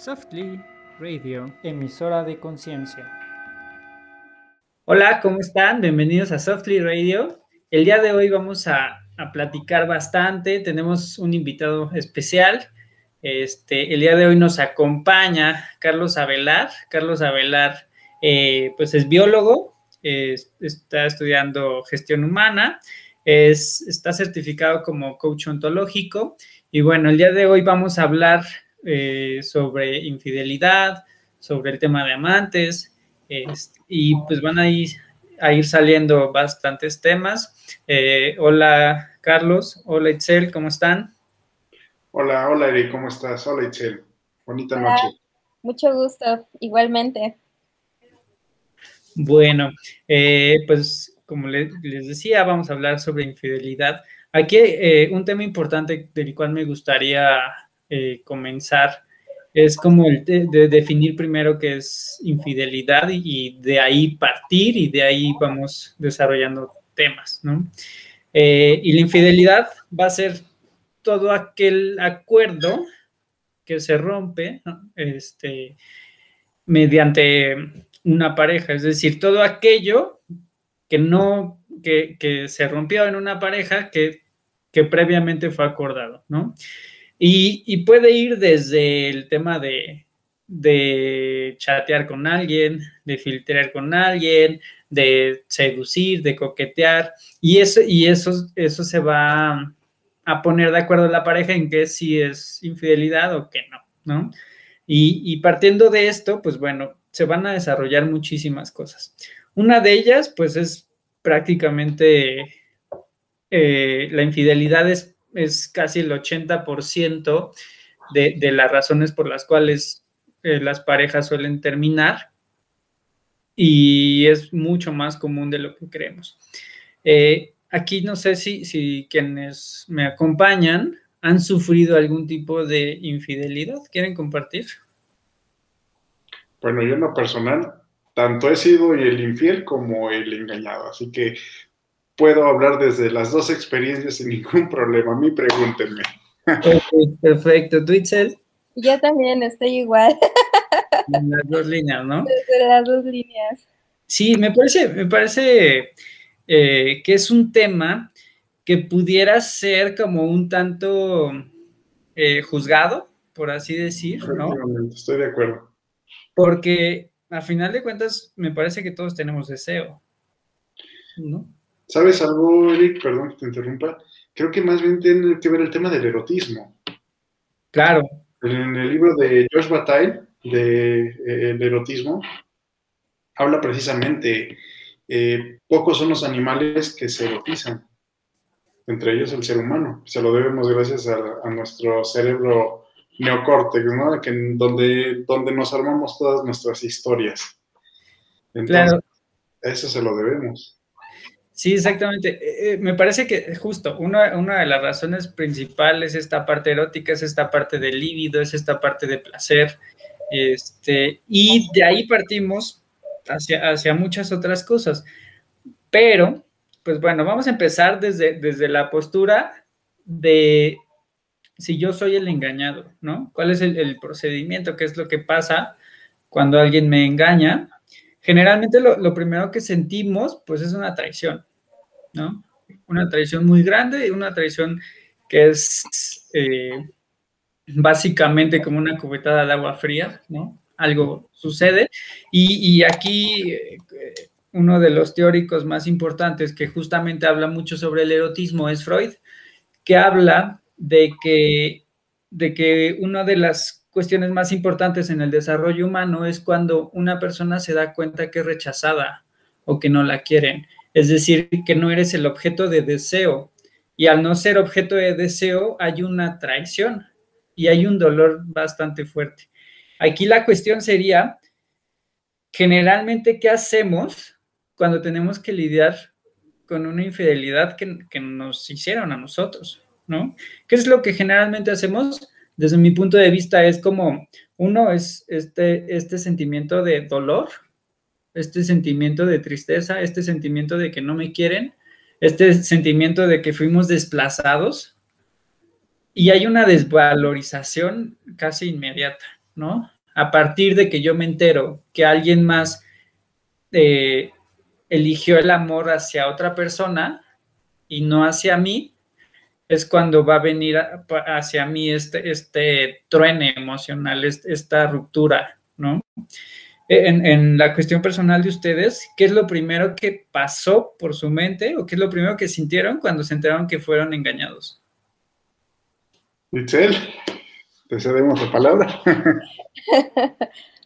Softly Radio, emisora de conciencia. Hola, ¿cómo están? Bienvenidos a Softly Radio. El día de hoy vamos a, platicar bastante. Tenemos un invitado especial. Este, el día de hoy nos acompaña Carlos Avelar. Carlos Avelar, eh, pues es biólogo, está estudiando gestión humana, es, está certificado como coach ontológico. Y bueno, el día de hoy vamos a hablar eh, sobre infidelidad, sobre el tema de amantes, y pues van a ir, a ir saliendo bastantes temas. Eh, hola Carlos, hola Itzel, ¿cómo están? Hola, hola Eri, ¿cómo estás? Hola Itzel, bonita noche. Mucho gusto, igualmente. Bueno, eh, pues como les, decía, vamos a hablar sobre infidelidad. Aquí un tema importante del cual me gustaría eh, comenzar es como el de, definir primero qué es infidelidad y, de ahí partir y de ahí vamos desarrollando temas, ¿no? Eh, y la infidelidad va a ser todo aquel acuerdo que se rompe este, mediante una pareja, es decir, todo aquello que no, que, que se rompió en una pareja que, que previamente fue acordado, ¿no? Y, puede ir desde el tema de, chatear con alguien, de filtrar con alguien, de seducir, de coquetear, y eso, y eso, eso se va a poner de acuerdo la pareja en que si es infidelidad o que no, ¿no? Y, partiendo de esto, pues bueno, se van a desarrollar muchísimas cosas. Una de ellas, pues es prácticamente eh, la infidelidad es es casi el 80% de, de, las razones por las cuales eh, las parejas suelen terminar y es mucho más común de lo que creemos. Eh, aquí no sé si, si quienes me acompañan han sufrido algún tipo de infidelidad. ¿Quieren compartir? Bueno, yo en lo personal, tanto he sido el infiel como el engañado, así que puedo hablar desde las dos experiencias sin ningún problema. A mí pregúntenme. perfecto. ¿Tú, Itzel? Yo también estoy igual. En las dos líneas, ¿no? Desde las dos líneas. Sí, me parece, me parece eh, que es un tema que pudiera ser como un tanto eh, juzgado, por así decir, ¿no? Estoy de acuerdo. Porque a final de cuentas me parece que todos tenemos deseo, ¿no? ¿Sabes algo, Eric? Perdón que te interrumpa. Creo que más bien tiene que ver el tema del erotismo. Claro. En el libro de Josh Bataille, de eh, El erotismo, habla precisamente, eh, pocos son los animales que se erotizan, entre ellos el ser humano. Se lo debemos gracias a, nuestro cerebro neocórtex, ¿no? Que, donde, donde nos armamos todas nuestras historias. Entonces, claro. eso se lo debemos. Sí, exactamente. Eh, eh, me parece que justo una, una, de las razones principales es esta parte erótica, es esta parte del líbido, es esta parte de placer. Este, y de ahí partimos hacia, hacia muchas otras cosas. Pero, pues bueno, vamos a empezar desde, desde la postura de si yo soy el engañado, ¿no? ¿Cuál es el, el procedimiento? ¿Qué es lo que pasa cuando alguien me engaña? Generalmente lo, lo primero que sentimos, pues es una traición. ¿No? Una traición muy grande y una traición que es eh, básicamente como una cubetada de agua fría, ¿no? Algo sucede. Y, aquí eh, uno de los teóricos más importantes que justamente habla mucho sobre el erotismo es Freud, que habla de que, de que una de las cuestiones más importantes en el desarrollo humano es cuando una persona se da cuenta que es rechazada o que no la quieren es decir, que no eres el objeto de deseo. Y al no ser objeto de deseo, hay una traición y hay un dolor bastante fuerte. Aquí la cuestión sería, generalmente, ¿qué hacemos cuando tenemos que lidiar con una infidelidad que, nos hicieron a nosotros? ¿No? ¿Qué es lo que generalmente hacemos? Desde mi punto de vista es como, uno es este, este sentimiento de dolor, este sentimiento de tristeza, este sentimiento de que no me quieren, este sentimiento de que fuimos desplazados y hay una desvalorización casi inmediata, ¿no? A partir de que yo me entero que alguien más eh, eligió el amor hacia otra persona y no hacia mí, es cuando va a venir hacia mí este, este truene emocional, esta ruptura, ¿no? En, en, la cuestión personal de ustedes, ¿qué es lo primero que pasó por su mente o qué es lo primero que sintieron cuando se enteraron que fueron engañados? Michelle, te cedemos la palabra.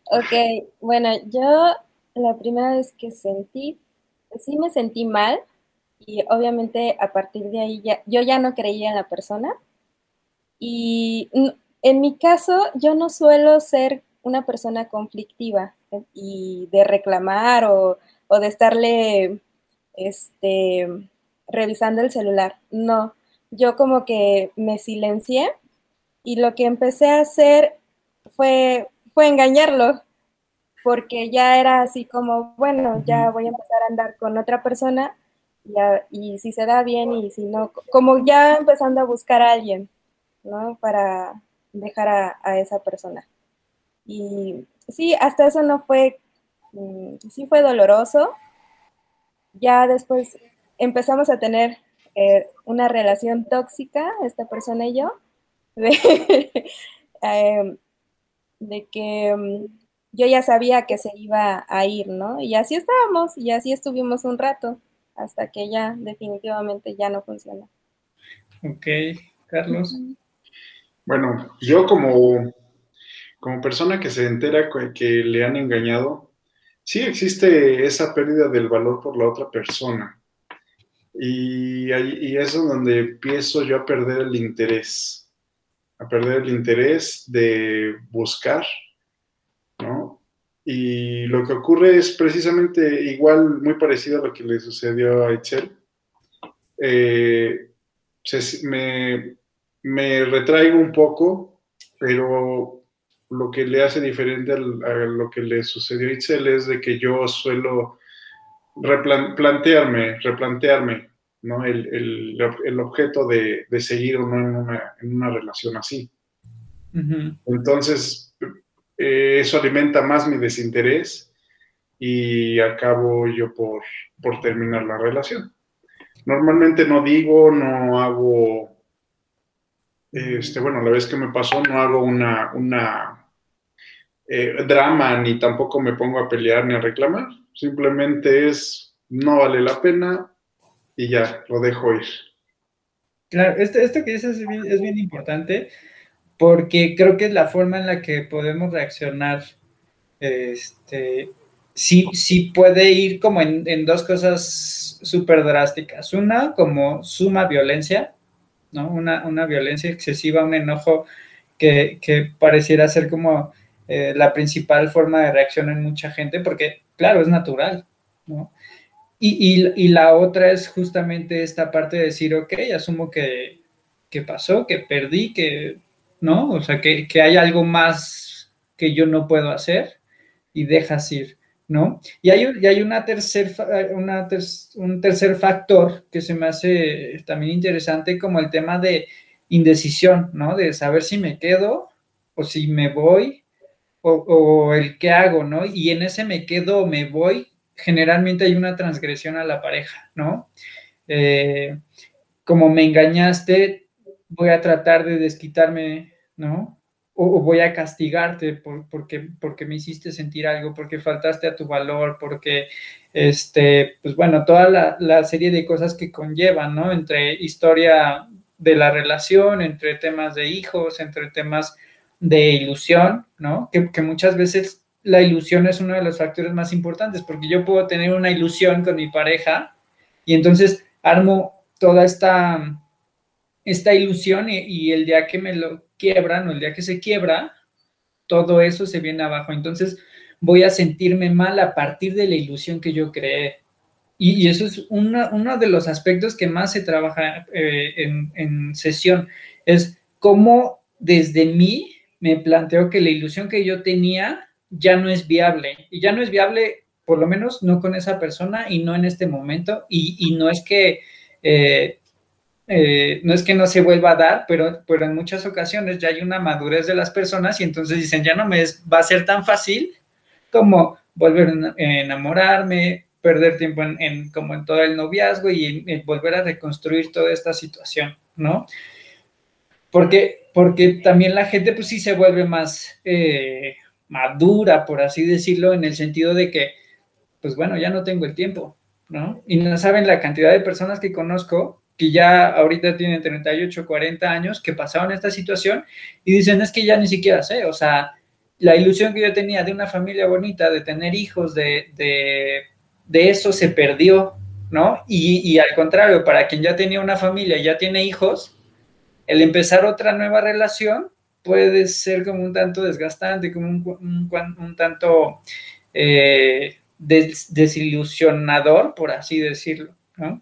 ok, bueno, yo la primera vez que sentí, sí me sentí mal, y obviamente a partir de ahí ya, yo ya no creía en la persona. Y en mi caso, yo no suelo ser una persona conflictiva ¿eh? Y de reclamar o, o, de estarle este, revisando el celular. No, yo como que me silencié y lo que empecé a hacer fue, fue engañarlo, porque ya era así como, bueno, ya voy a empezar a andar con otra persona y, si se da bien y si no, como ya empezando a buscar a alguien, ¿no? Para dejar a, esa persona. Y sí, hasta eso no fue, mm, sí fue doloroso. Ya después empezamos a tener eh, una relación tóxica, esta persona y yo, de, em, de que mm, yo ya sabía que se iba a ir, ¿no? Y así estábamos, y así estuvimos un rato hasta que ya definitivamente ya no funciona. Ok, Carlos. Bueno, yo como, como persona que se entera que le han engañado, sí existe esa pérdida del valor por la otra persona. Y, y eso es donde empiezo yo a perder el interés, a perder el interés de buscar, ¿no? Y lo que ocurre es precisamente igual, muy parecido a lo que le sucedió a Excel. Eh, me, me, retraigo un poco, pero lo que le hace diferente a lo que le sucedió a Itzel es de que yo suelo replantearme, replantearme ¿no? el, el, el objeto de, de, seguir o no en una, en una relación así. Entonces, eh, eso alimenta más mi desinterés y acabo yo por, por terminar la relación. Normalmente no digo, no hago, este, bueno, la vez que me pasó no hago una, eh, drama ni tampoco me pongo a pelear ni a reclamar. Simplemente es, no vale la pena y ya, lo dejo ir. Claro, esto, que dices es bien, importante porque creo que es la forma en la que podemos reaccionar. Este, sí, sí puede ir como en, dos cosas súper drásticas. Una, como suma violencia, Una, una violencia excesiva, un enojo que, pareciera ser como eh, la principal forma de reacción en mucha gente, porque, claro, es natural, ¿no? Y, y, la otra es justamente esta parte de decir, ok, asumo que, que pasó, que perdí, que ¿no? O sea, que, hay algo más que yo no puedo hacer y dejas ir, ¿no? Y hay, hay una tercer, una un tercer factor que se me hace también interesante como el tema de indecisión, ¿no? De saber si me quedo o si me voy o, el qué hago, ¿no? Y en ese me quedo o me voy, generalmente hay una transgresión a la pareja, ¿no? Eh, como me engañaste, voy a tratar de desquitarme ¿no? O, voy a castigarte por, porque, porque me hiciste sentir algo, porque faltaste a tu valor, porque, este, pues bueno, toda la, serie de cosas que conllevan, ¿no? Entre historia de la relación, entre temas de hijos, entre temas de ilusión, ¿no? Que, que, muchas veces la ilusión es uno de los factores más importantes, porque yo puedo tener una ilusión con mi pareja y entonces armo toda esta, esta ilusión y, y el día que me lo quiebran o el día que se quiebra, todo eso se viene abajo. Entonces voy a sentirme mal a partir de la ilusión que yo creé. Y, eso es uno de los aspectos que más se trabaja eh, en, en sesión, es cómo desde mí me planteo que la ilusión que yo tenía ya no es viable. Y ya no es viable, por lo menos no con esa persona y no en este momento. Y, y no es que eh, eh, no es que no se vuelva a dar, pero, pero en muchas ocasiones ya hay una madurez de las personas y entonces dicen, ya no me va a ser tan fácil como volver a enamorarme, perder tiempo en, como en todo el noviazgo y volver a reconstruir toda esta situación, ¿no? Porque, porque también la gente pues sí se vuelve más eh, madura, por así decirlo, en el sentido de que, pues bueno, ya no tengo el tiempo, ¿no? Y no saben la cantidad de personas que conozco que ya ahorita tienen 38, 40 años, que pasaron esta situación y dicen, es que ya ni siquiera sé, o sea, la ilusión que yo tenía de una familia bonita, de tener hijos, de, de, eso se perdió, ¿no? Y, y, al contrario, para quien ya tenía una familia ya tiene hijos, el empezar otra nueva relación puede ser como un tanto desgastante, como un, un, tanto eh, desilusionador, por así decirlo, ¿no?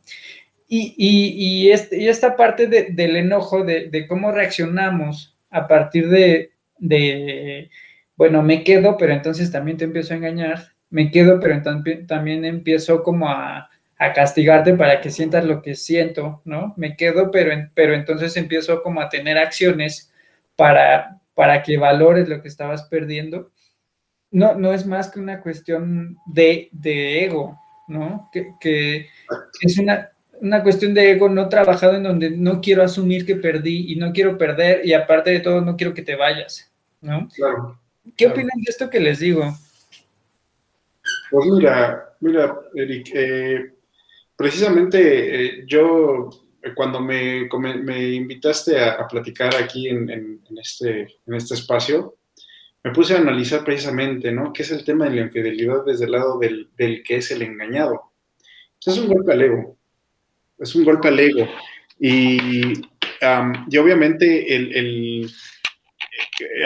Y, este, y, esta parte del enojo, de, cómo reaccionamos a partir de, bueno, me quedo, pero entonces también te empiezo a engañar, me quedo, pero entonces también empiezo como a, castigarte para que sientas lo que siento, ¿no? Me quedo, pero, pero entonces empiezo como a tener acciones para, para que valores lo que estabas perdiendo. No, no es más que una cuestión de, ego, ¿no? que es una, una cuestión de ego no trabajado en donde no quiero asumir que perdí y no quiero perder y aparte de todo no quiero que te vayas, ¿no? Claro. ¿Qué opinan de esto que les digo? Pues mira, mira, Eric, eh, precisamente eh, yo eh, cuando me, me invitaste a, platicar aquí en, este, en este espacio, me puse a analizar precisamente, ¿no? ¿Qué es el tema de la infidelidad desde el lado del, del que es el engañado? Es un golpe al ego es un golpe al ego. Y, obviamente el,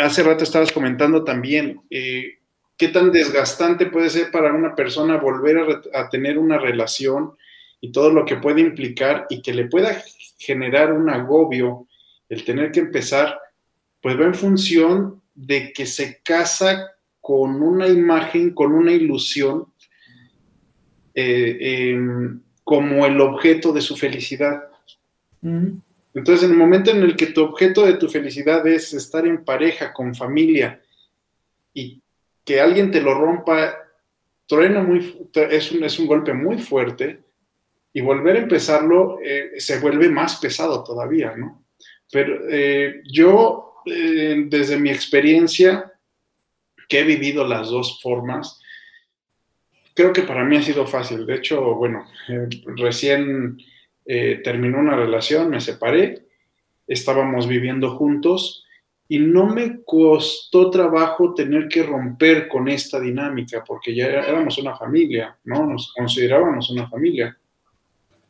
hace rato estabas comentando también eh, qué tan desgastante puede ser para una persona volver a, tener una relación y todo lo que puede implicar y que le pueda generar un agobio el tener que empezar, pues va en función de que se casa con una imagen, con una ilusión eh, em, como el objeto de su felicidad. Entonces, en el momento en el que tu objeto de tu felicidad es estar en pareja, con familia, y que alguien te lo rompa, truena muy, es un, es un golpe muy fuerte, y volver a empezarlo eh, se vuelve más pesado todavía, ¿no? Pero eh, yo, eh, desde mi experiencia, que he vivido las dos formas, creo que para mí ha sido fácil. De hecho, bueno, eh, recién eh, terminó una relación, me separé, estábamos viviendo juntos y no me costó trabajo tener que romper con esta dinámica porque ya éramos una familia, ¿no? Nos considerábamos una familia.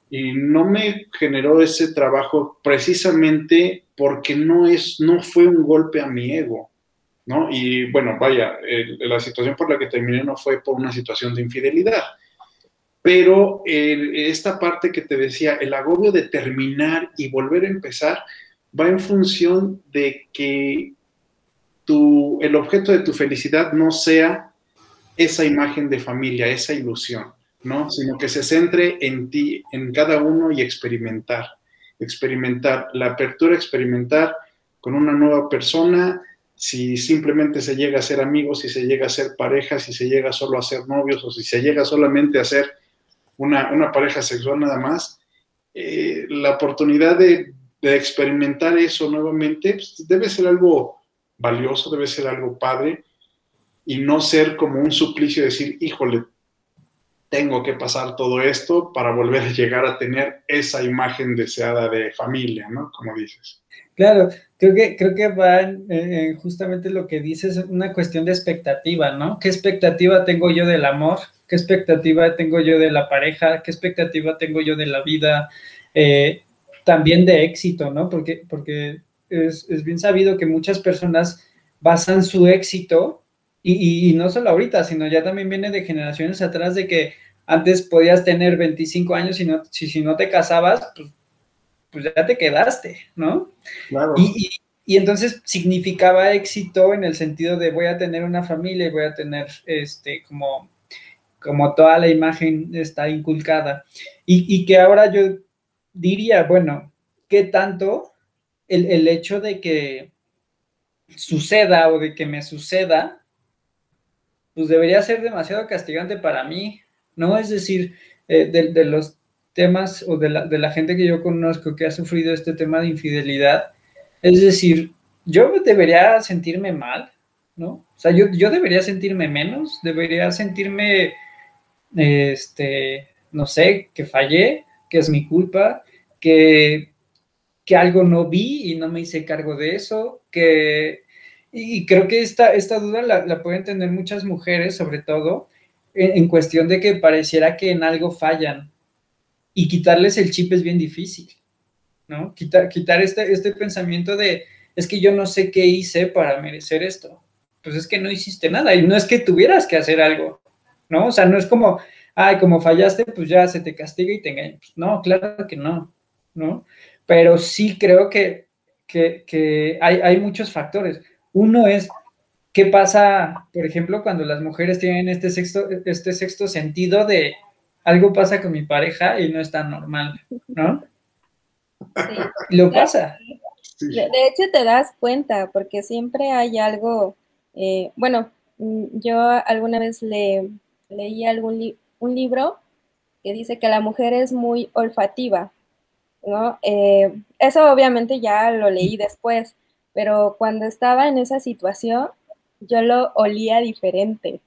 Y no me generó ese trabajo precisamente porque no, es, no fue un golpe a mi ego ¿no? Y bueno, vaya, la situación por la que terminé no fue por una situación de infidelidad, pero esta parte que te decía, el agobio de terminar y volver a empezar, va en función de que tu, el objeto de tu felicidad no sea esa imagen de familia, esa ilusión, ¿no? Sino que se centre en ti, en cada uno y experimentar, experimentar, la apertura experimentar con una nueva persona, si simplemente se llega a ser amigos, si se llega a ser pareja, si se llega solo a ser novios o si se llega solamente a ser una, pareja sexual nada más, eh, la oportunidad de, experimentar eso nuevamente pues, debe ser algo valioso, debe ser algo padre y no ser como un suplicio decir, híjole, tengo que pasar todo esto para volver a llegar a tener esa imagen deseada de familia, ¿no? Como dices. Claro, creo que, creo que va en, justamente lo que dices, una cuestión de expectativa, ¿no? ¿Qué expectativa tengo yo del amor? ¿Qué expectativa tengo yo de la pareja? ¿Qué expectativa tengo yo de la vida? Eh, también de éxito, ¿no? Porque, porque es, bien sabido que muchas personas basan su éxito, y, no solo ahorita, sino ya también viene de generaciones atrás de que antes podías tener 25 años y no, si, si no te casabas, pues pues ya te quedaste, ¿no? Claro. Y, entonces significaba éxito en el sentido de voy a tener una familia y voy a tener este como, como toda la imagen está inculcada. Y, que ahora yo diría, bueno, qué tanto el, el hecho de que suceda o de que me suceda, pues debería ser demasiado castigante para mí, ¿no? Es decir, eh, de, de, los temas o de la, de la, gente que yo conozco que ha sufrido este tema de infidelidad, es decir, yo debería sentirme mal, ¿no? O sea, yo, yo debería sentirme menos, debería sentirme, este, no sé, que fallé, que es mi culpa, que, que algo no vi y no me hice cargo de eso, que y creo que esta, esta duda la, la pueden tener muchas mujeres, sobre todo, en, en, cuestión de que pareciera que en algo fallan. Y quitarles el chip es bien difícil, ¿no? Quitar, quitar este, este pensamiento de, es que yo no sé qué hice para merecer esto. Pues es que no hiciste nada y no es que tuvieras que hacer algo, ¿no? O sea, no es como, ay, como fallaste, pues ya se te castiga y te engaña. Pues no, claro que no, ¿no? Pero sí creo que, que, que hay, hay muchos factores. Uno es, ¿qué pasa, por ejemplo, cuando las mujeres tienen este sexto, este sexto sentido de algo pasa con mi pareja y no es tan normal, ¿no? Sí. Lo pasa. De, hecho, te das cuenta, porque siempre hay algo, eh, bueno, yo alguna vez le, leí algún li un libro que dice que la mujer es muy olfativa, ¿no? Eh, eso obviamente ya lo leí después, pero cuando estaba en esa situación, yo lo olía diferente.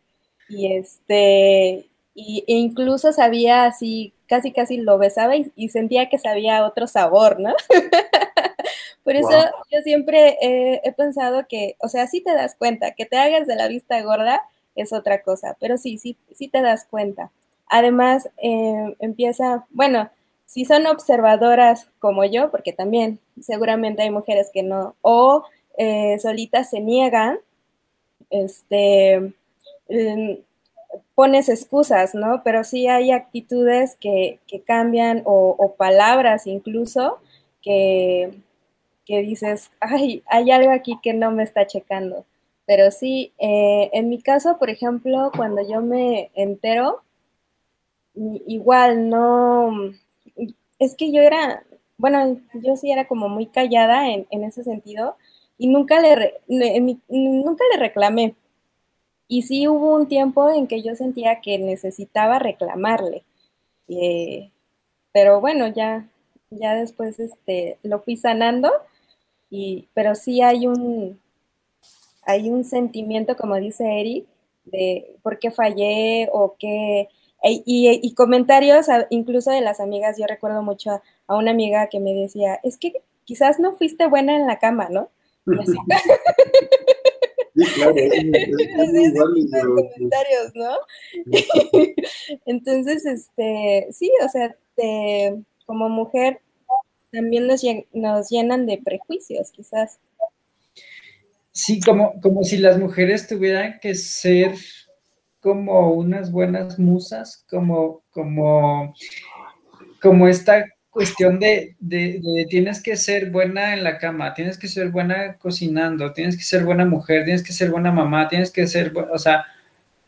Y este, y, e incluso sabía así, casi casi lo besaba y, y sentía que sabía otro sabor, ¿no? Por eso wow. yo siempre eh, he pensado que, o sea, sí te das cuenta, que te hagas de la vista gorda es otra cosa, pero sí, sí, sí te das cuenta. Además, eh, empieza, bueno, si son observadoras como yo, porque también seguramente hay mujeres que no, o eh, solitas se niegan, este, eh, pones excusas, ¿no? Pero sí hay actitudes que, cambian o, o, palabras incluso que, que, dices, ay, hay algo aquí que no me está checando. Pero sí, eh, en mi caso, por ejemplo, cuando yo me entero, igual no es que yo era, bueno, yo sí era como muy callada en, en ese sentido y nunca le, nunca le reclamé. Y sí hubo un tiempo en que yo sentía que necesitaba reclamarle. Eh, pero bueno, ya, ya después este, lo fui sanando, y, pero sí hay un, hay un sentimiento, como dice Eri, de por qué fallé o qué, y, y, comentarios incluso de las amigas, yo recuerdo mucho a una amiga que me decía, es que quizás no fuiste buena en la cama, ¿no? Así. Sí, claro, es, es, es válido. comentarios, ¿no? Entonces, este, sí, o sea, te, como mujer también nos, nos llenan de prejuicios, quizás. Sí, como, como si las mujeres tuvieran que ser como unas buenas musas, como, como, como esta cuestión de, de, de, tienes que ser buena en la cama, tienes que ser buena cocinando, tienes que ser buena mujer, tienes que ser buena mamá, tienes que ser, o sea,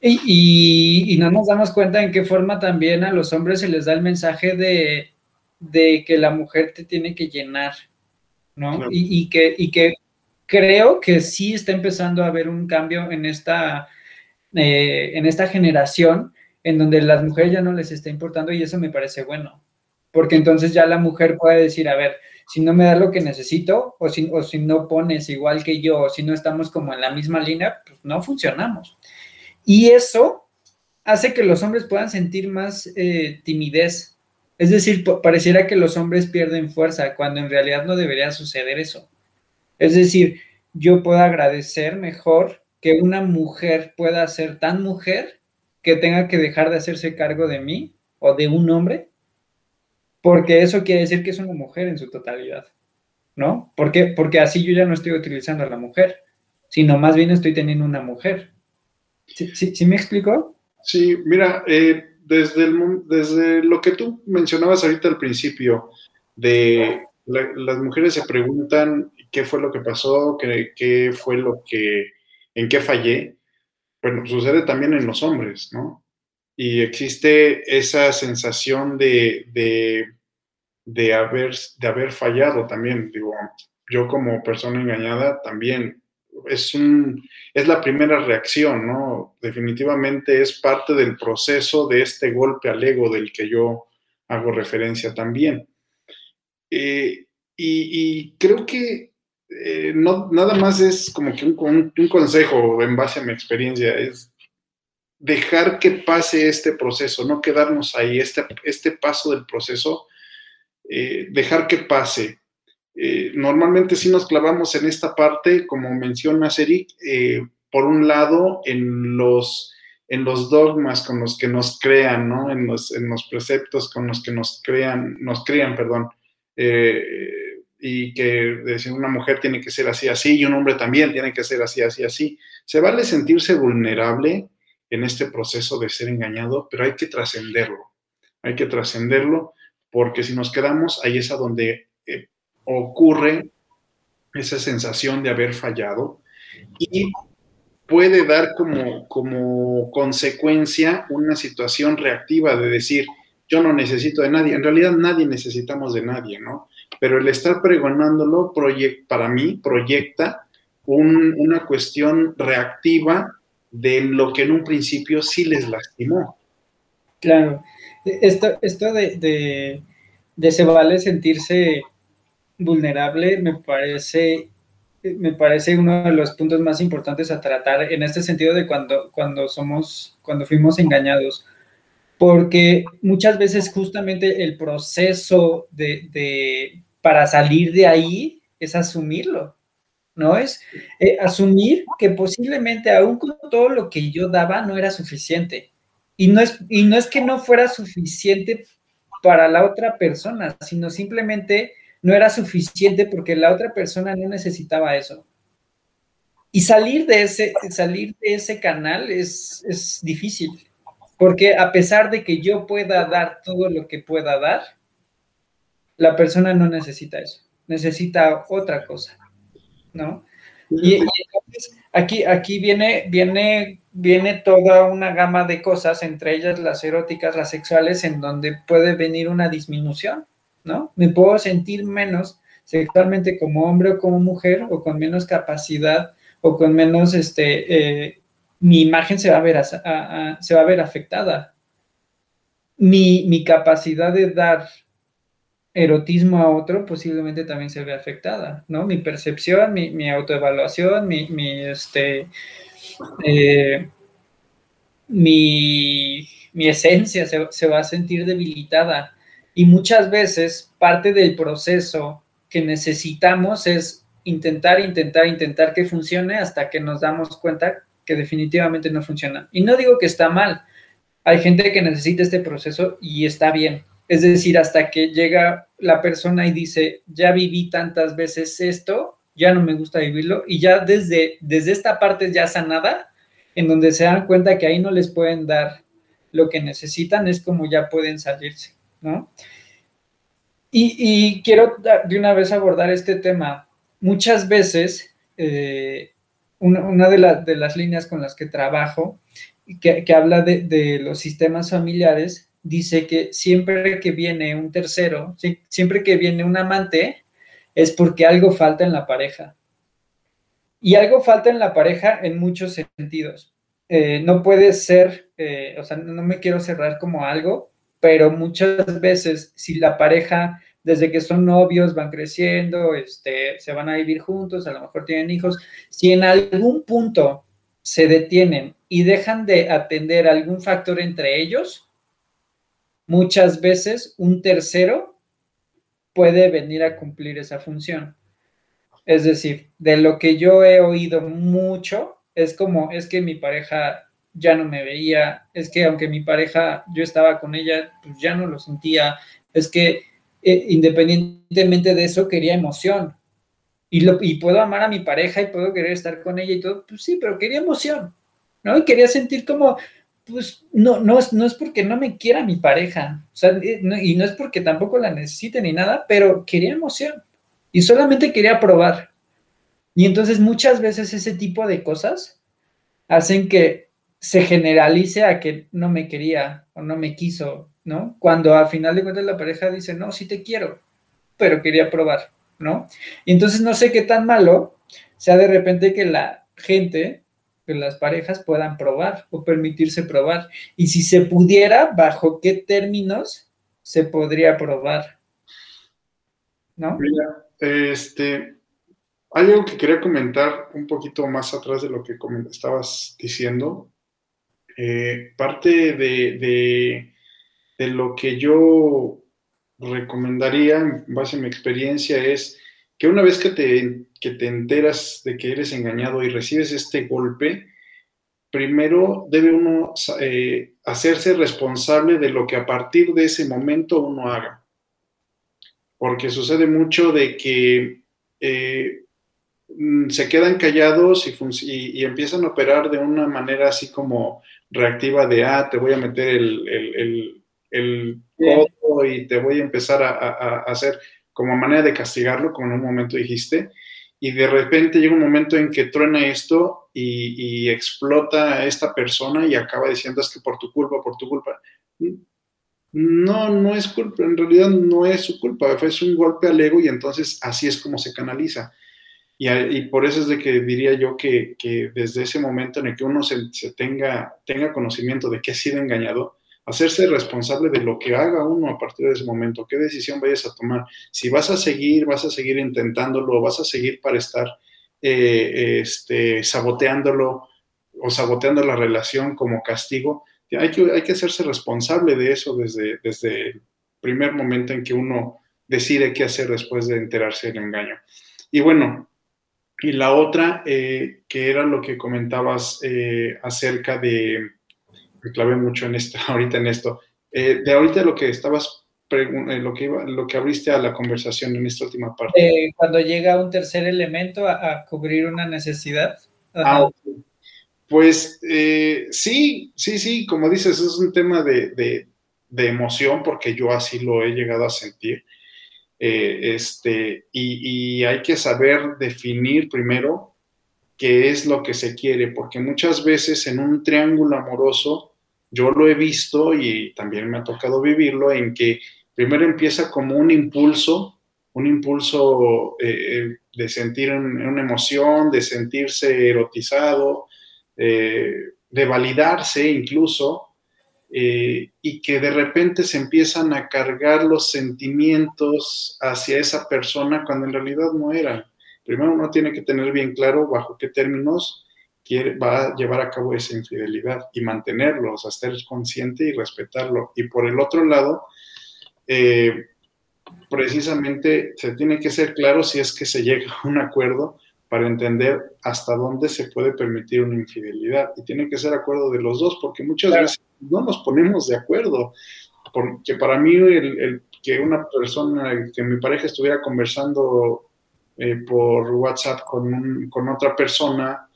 y, y, y no nos damos cuenta en qué forma también a los hombres se les da el mensaje de, de que la mujer te tiene que llenar, ¿no? Claro. Y, y, que, y que creo que sí está empezando a haber un cambio en esta eh, en esta generación en donde las mujeres ya no les está importando y eso me parece bueno, porque entonces ya la mujer puede decir, a ver, si no me da lo que necesito o si, o si no pones igual que yo o si no estamos como en la misma línea, pues no funcionamos. Y eso hace que los hombres puedan sentir más eh, timidez. Es decir, pareciera que los hombres pierden fuerza cuando en realidad no debería suceder eso. Es decir, yo puedo agradecer mejor que una mujer pueda ser tan mujer que tenga que dejar de hacerse cargo de mí o de un hombre, porque eso quiere decir que es una mujer en su totalidad, ¿no? Porque, así yo ya no estoy utilizando a la mujer, sino más bien estoy teniendo una mujer. ¿Sí, sí, ¿sí me explico? Sí, mira, eh, desde, desde lo que tú mencionabas ahorita al principio, de la, las mujeres se preguntan qué fue lo que pasó, qué, qué fue lo que en qué fallé, bueno, sucede también en los hombres, ¿no? Y existe esa sensación de, de, de haber, de haber fallado también. Digo, yo como persona engañada también es, un, es la primera reacción, ¿no? Definitivamente es parte del proceso de este golpe al ego del que yo hago referencia también. Eh, y, creo que eh, no, nada más es como que un, consejo en base a mi experiencia, es dejar que pase este proceso, no quedarnos ahí, este, este paso del proceso, eh, dejar que pase. normalmente si nos clavamos en esta parte, como menciona Eric, por un lado, en los, en los dogmas con los que nos crean, ¿no? En los, en los preceptos con los que nos crean, nos crían, perdón. Eh, y que decir una mujer tiene que ser así, así, y un hombre también tiene que ser así, así, así. Se vale sentirse vulnerable en este proceso de ser engañado, pero hay que trascenderlo. Hay que trascenderlo porque si nos quedamos, ahí es a donde eh, ocurre esa sensación de haber fallado y puede dar como, como consecuencia una situación reactiva de decir, yo no necesito de nadie. En realidad nadie necesitamos de nadie, ¿no? Pero el estar pregonándolo para mí proyecta una cuestión reactiva de lo que en un principio sí les lastimó. Claro, esto, esto de, de, se vale sentirse vulnerable me parece, me parece uno de los puntos más importantes a tratar en este sentido de cuando, cuando somos, cuando fuimos engañados porque muchas veces justamente el proceso de, para salir de ahí es asumirlo, ¿no? Es eh, asumir que posiblemente aún con todo lo que yo daba no era suficiente. Y no, es, y no es que no fuera suficiente para la otra persona, sino simplemente no era suficiente porque la otra persona no necesitaba eso. Y salir de ese, salir de ese canal es, es difícil, porque a pesar de que yo pueda dar todo lo que pueda dar, la persona no necesita eso, necesita otra cosa, ¿no? Y, entonces aquí, aquí viene, viene, viene toda una gama de cosas, entre ellas las eróticas, las sexuales, en donde puede venir una disminución, ¿no? Me puedo sentir menos sexualmente como hombre o como mujer, o con menos capacidad, o con menos, este, eh, mi imagen se va a ver, se va a ver afectada. Mi, mi capacidad de dar erotismo a otro, posiblemente también se ve afectada, ¿no? Mi percepción, mi, autoevaluación, mi, mi este, eh, mi, esencia se, se, va a sentir debilitada. Y muchas veces parte del proceso que necesitamos es intentar, intentar, intentar que funcione hasta que nos damos cuenta que definitivamente no funciona. Y no digo que está mal. Hay gente que necesita este proceso y está bien, es decir, hasta que llega la persona y dice, ya viví tantas veces esto, ya no me gusta vivirlo, y ya desde, desde esta parte ya sanada, en donde se dan cuenta que ahí no les pueden dar lo que necesitan, es como ya pueden salirse, ¿no? Y, quiero de una vez abordar este tema. Muchas veces, eh, una, de, de, las líneas con las que trabajo, que, habla de los sistemas familiares, dice que siempre que viene un tercero, siempre que viene un amante, es porque algo falta en la pareja. Y algo falta en la pareja en muchos sentidos. Eh, no puede ser, eh, o sea, no me quiero cerrar como algo, pero muchas veces si la pareja, desde que son novios, van creciendo, este, se van a vivir juntos, a lo mejor tienen hijos, si en algún punto se detienen y dejan de atender algún factor entre ellos, muchas veces un tercero puede venir a cumplir esa función. Es decir, de lo que yo he oído mucho, es como, es que mi pareja ya no me veía, es que aunque mi pareja, yo estaba con ella, pues ya no lo sentía, es que eh, independientemente de eso quería emoción. Y, lo, y puedo amar a mi pareja y puedo querer estar con ella y todo, pues sí, pero quería emoción, ¿no? Y quería sentir como, pues no, no es, no es porque no me quiera mi pareja, eh, y no es porque tampoco la necesite ni nada, pero quería emoción y solamente quería probar. Y entonces muchas veces ese tipo de cosas hacen que se generalice a que no me quería o no me quiso ¿no? Cuando a final de cuentas la pareja dice, no, sí te quiero, pero quería probar, ¿no? Y entonces no sé qué tan malo sea de repente que la gente, que las parejas puedan probar o permitirse probar. Y si se pudiera, ¿bajo qué términos se podría probar? ¿No? Mira, este, hay algo que quería comentar un poquito más atrás de lo que estabas diciendo. Eh, parte de, de, lo que yo recomendaría en base a mi experiencia es que una vez que te, que te enteras de que eres engañado y recibes este golpe, primero debe uno eh, hacerse responsable de lo que a partir de ese momento uno haga. Porque sucede mucho de que eh, mm, se quedan callados y, empiezan a operar de una manera así como reactiva de, ah, te voy a meter el, el, codo y te voy a empezar a, hacer como manera de castigarlo, como en un momento dijiste, y de repente llega un momento en que truena esto y, y explota a esta persona y acaba diciendo es que por tu culpa, por tu culpa. No, no es culpa, en realidad no es su culpa, fue un golpe al ego y entonces así es como se canaliza. Y, por eso es de que diría yo que, desde ese momento en el que uno se, tenga, tenga conocimiento de que ha sido engañado, hacerse responsable de lo que haga uno a partir de ese momento, qué decisión vayas a tomar. Si vas a seguir, vas a seguir intentándolo, vas a seguir para estar eh, este, saboteándolo o saboteando la relación como castigo, hay que, hay que hacerse responsable de eso desde, desde el primer momento en que uno decide qué hacer después de enterarse del engaño. Y bueno, y la otra, eh, que era lo que comentabas eh, acerca de, me clavé mucho en esto, ahorita en esto, eh, de ahorita lo que estabas, lo que, iba, lo que abriste a la conversación en esta última parte. cuando llega un tercer elemento a, cubrir una necesidad. Ah, pues sí, sí, sí, como dices, es un tema de, de, de emoción porque yo así lo he llegado a sentir. Eh, este, y, hay que saber definir primero qué es lo que se quiere, porque muchas veces en un triángulo amoroso, yo lo he visto y también me ha tocado vivirlo, en que primero empieza como un impulso, un impulso eh, de sentir una emoción, de sentirse erotizado, eh, de validarse incluso, eh, y que de repente se empiezan a cargar los sentimientos hacia esa persona cuando en realidad no eran. Primero uno tiene que tener bien claro bajo qué términos quiere, va a llevar a cabo esa infidelidad y mantenerlo, o sea, estar consciente y respetarlo. Y por el otro lado, eh, precisamente se tiene que ser claro si es que se llega a un acuerdo para entender hasta dónde se puede permitir una infidelidad. Y tiene que ser acuerdo de los dos, porque muchas veces no nos ponemos de acuerdo. Porque para mí el, que una persona, que mi pareja estuviera conversando eh, por WhatsApp con, con, otra persona,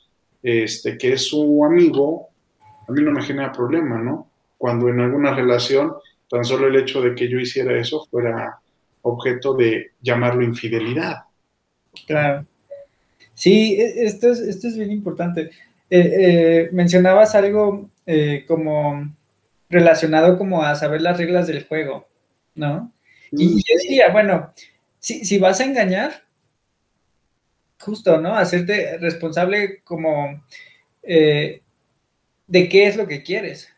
este, que es su amigo, a mí no me genera problema, ¿no? Cuando en alguna relación, tan solo el hecho de que yo hiciera eso fuera objeto de llamarlo infidelidad. Claro. Sí, e, esto es, esto es bien importante. Eh, eh, mencionabas algo eh, como relacionado como a saber las reglas del juego, ¿no? Y yo diría, bueno, si, si vas a engañar, justo, ¿no? Hacerte responsable como de qué es lo que quieres,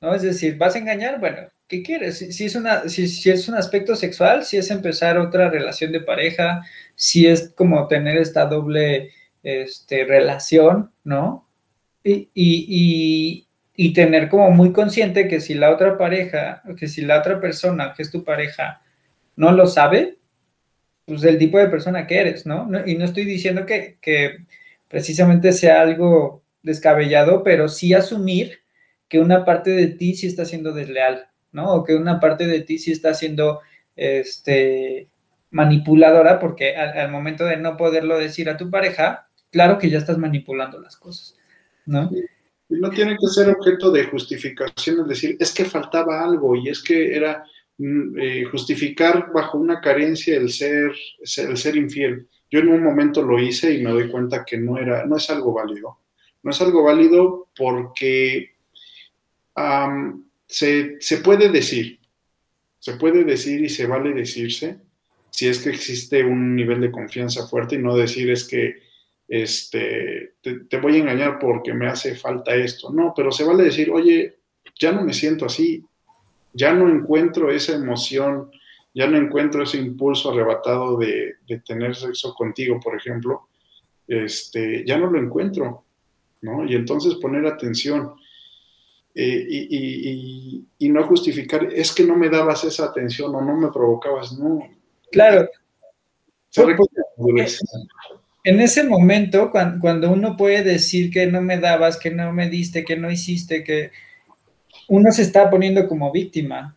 ¿no? Es decir, vas a engañar, bueno, ¿qué quieres? Si, es, una, si, es un aspecto sexual, si es empezar otra relación de pareja, si es como tener esta doble este, relación, ¿no? Y, y, y, tener como muy consciente que si la otra pareja, que si la otra persona que es tu pareja no lo sabe, pues el tipo de persona que eres, ¿no? y no estoy diciendo que, precisamente sea algo descabellado, pero sí asumir que una parte de ti sí está siendo desleal, ¿no? O que una parte de ti sí está siendo este, manipuladora, porque al, momento de no poderlo decir a tu pareja, claro que ya estás manipulando las cosas, ¿no? Y no tiene que ser objeto de justificación, es decir, es que faltaba algo y es que era eh, justificar bajo una carencia el ser, el ser infiel. Yo en un momento lo hice y me doy cuenta que no, era, no es algo válido. No es algo válido porque se, se, puede decir, Se puede decir y se vale decirse si es que existe un nivel de confianza fuerte y no decir es que este, te, voy a engañar porque me hace falta esto. No, pero se vale decir, oye, ya no me siento así, ya no encuentro esa emoción, ya no encuentro ese impulso arrebatado de, tener sexo contigo, por ejemplo, este, ya no lo encuentro, ¿no? Y entonces poner atención. Eh, y, y, no justificar, es que no me dabas esa atención o no me provocabas, no. Claro. En ese momento, cuando, uno puede decir que no me dabas, que no me diste, que no hiciste, que uno se está poniendo como víctima,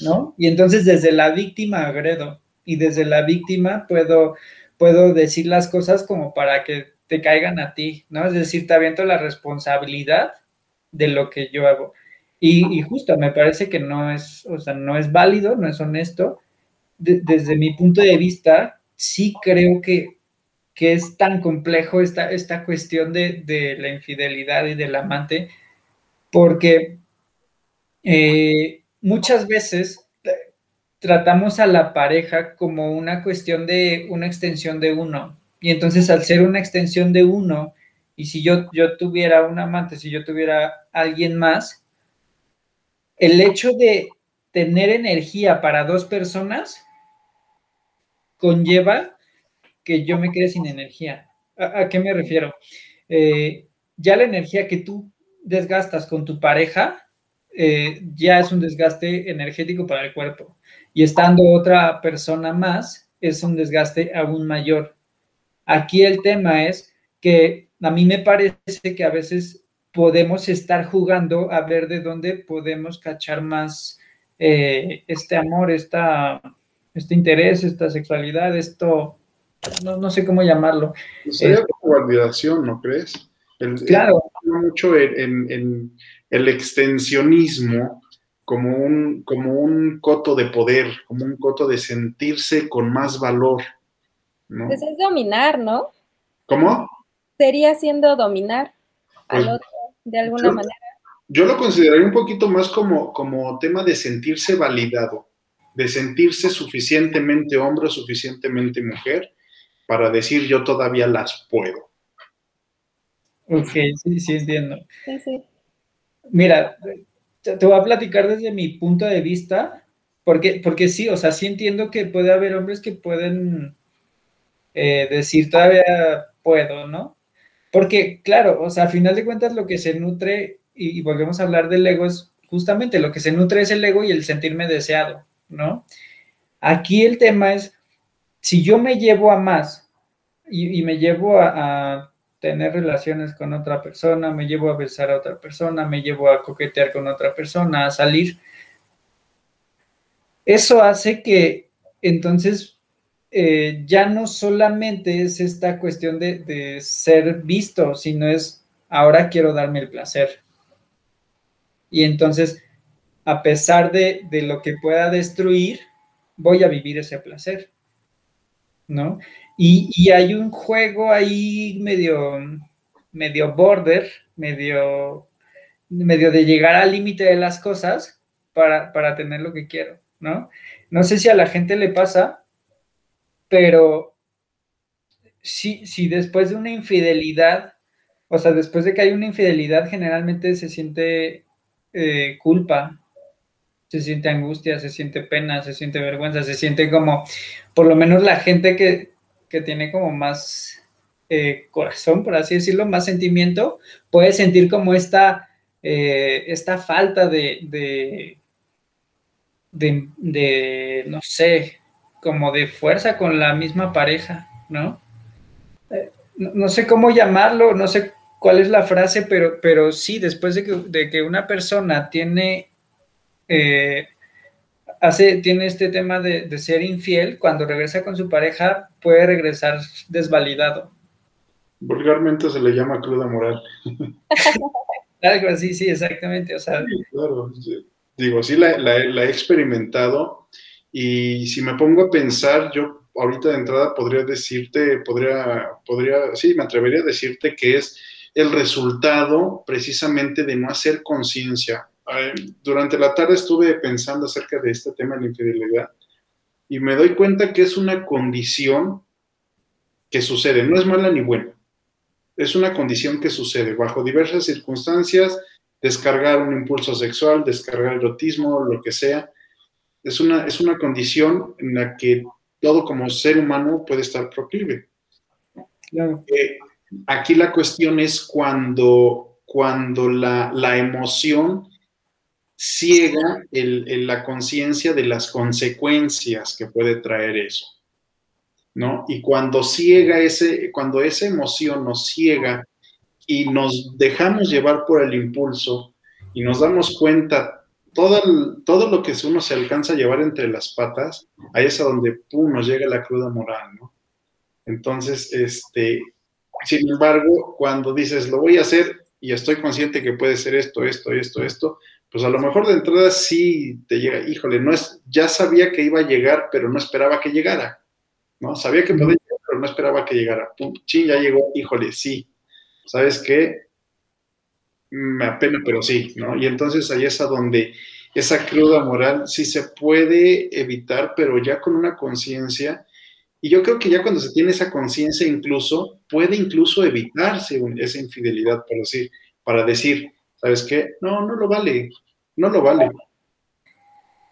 ¿no? Y entonces desde la víctima agredo y desde la víctima puedo, puedo decir las cosas como para que te caigan a ti, ¿no? Es decir, te aviento la responsabilidad de lo que yo hago. Y, justo me parece que no es, o sea, no es válido, no es honesto. desde mi punto de vista, sí creo que, que es tan complejo esta, esta cuestión de, de, la infidelidad y del amante, porque eh, muchas veces tratamos a la pareja como una cuestión de una extensión de uno. Y entonces al ser una extensión de uno, y si yo, yo tuviera un amante, si yo tuviera alguien más, el hecho de tener energía para dos personas conlleva que yo me quede sin energía. ¿A, qué me refiero? Eh, ya la energía que tú desgastas con tu pareja eh, ya es un desgaste energético para el cuerpo. Y estando otra persona más, es un desgaste aún mayor. Aquí el tema es que a mí me parece que a veces podemos estar jugando a ver de dónde podemos cachar más eh, este amor, esta, este interés, esta sexualidad, esto, no, sé cómo llamarlo. Sería como validación, ¿no crees? claro. Mucho en el extensionismo como un, como un coto de poder, como un coto de sentirse con más valor. ¿no? Pues es dominar, ¿no? ¿Cómo? Sería siendo dominar al pues, otro de alguna manera. Yo lo consideraría un poquito más como, como tema de sentirse validado, de sentirse suficientemente hombre o suficientemente mujer para decir yo todavía las puedo. Ok, sí, sí, entiendo. Sí, sí. Mira, te, voy a platicar desde mi punto de vista, porque, porque sí, o sea, sí entiendo que puede haber hombres que pueden eh, decir todavía puedo, ¿no? Porque, claro, o sea, a final de cuentas lo que se nutre, y, volvemos a hablar del ego, es justamente lo que se nutre es el ego y el sentirme deseado, ¿no? Aquí el tema es, si yo me llevo a más y, me llevo a tener relaciones con otra persona, me llevo a besar a otra persona, me llevo a coquetear con otra persona, a salir. Eso hace que entonces eh, ya no solamente es esta cuestión de, ser visto, sino es ahora quiero darme el placer. Y entonces, a pesar de, de lo que pueda destruir, voy a vivir ese placer. ¿No? Y, hay un juego ahí medio, medio border, medio, medio de llegar al límite de las cosas para, tener lo que quiero, ¿no? No sé si a la gente le pasa, pero si, si después de una infidelidad, o sea, después de que hay una infidelidad, generalmente se siente eh, culpa, se siente angustia, se siente pena, se siente vergüenza, se siente como, por lo menos la gente que, que tiene como más eh, corazón, por así decirlo, más sentimiento, puede sentir como esta, eh, esta falta de, de, no sé, como de fuerza con la misma pareja, ¿no? Eh, no, sé cómo llamarlo, no sé cuál es la frase, pero, pero sí, después de que, de que una persona tiene hace, tiene este tema de, ser infiel, cuando regresa con su pareja puede regresar desvalidado. Vulgarmente se le llama cruda moral. Algo así, sí, exactamente. O sea, claro, digo, sí la, he experimentado y si me pongo a pensar, yo ahorita de entrada podría decirte, podría, podría, sí, me atrevería a decirte que es el resultado precisamente de no hacer conciencia durante la tarde estuve pensando acerca de este tema de la infidelidad y me doy cuenta que es una condición que sucede, no es mala ni buena, es una condición que sucede bajo diversas circunstancias, descargar un impulso sexual, descargar erotismo, lo que sea, es una, es una condición en la que todo como ser humano puede estar proclive. Eh, aquí la cuestión es cuando, cuando la, la emoción ciega la conciencia de las consecuencias que puede traer eso. ¿No? Y cuando ciega ese, cuando esa emoción nos ciega y nos dejamos llevar por el impulso y nos damos cuenta todo, todo lo que uno se alcanza a llevar entre las patas, ahí es a donde pum, nos llega la cruda moral, ¿no? Entonces, este, sin embargo, cuando dices, lo voy a hacer y estoy consciente que puede ser esto, esto, esto, esto, pues a lo mejor de entrada sí te llega, híjole, no es, ya sabía que iba a llegar, pero no esperaba que llegara, ¿no? Sabía que podía llegar, pero no esperaba que llegara. Pum, sí, ya llegó, híjole, sí. ¿Sabes qué? Me apena, pero sí, ¿no? Y entonces ahí es a donde esa cruda moral sí se puede evitar, pero ya con una conciencia. Y yo creo que ya cuando se tiene esa conciencia incluso, puede incluso evitarse esa infidelidad, por decir, para decir, ¿sabes qué? No, no lo vale, no lo vale.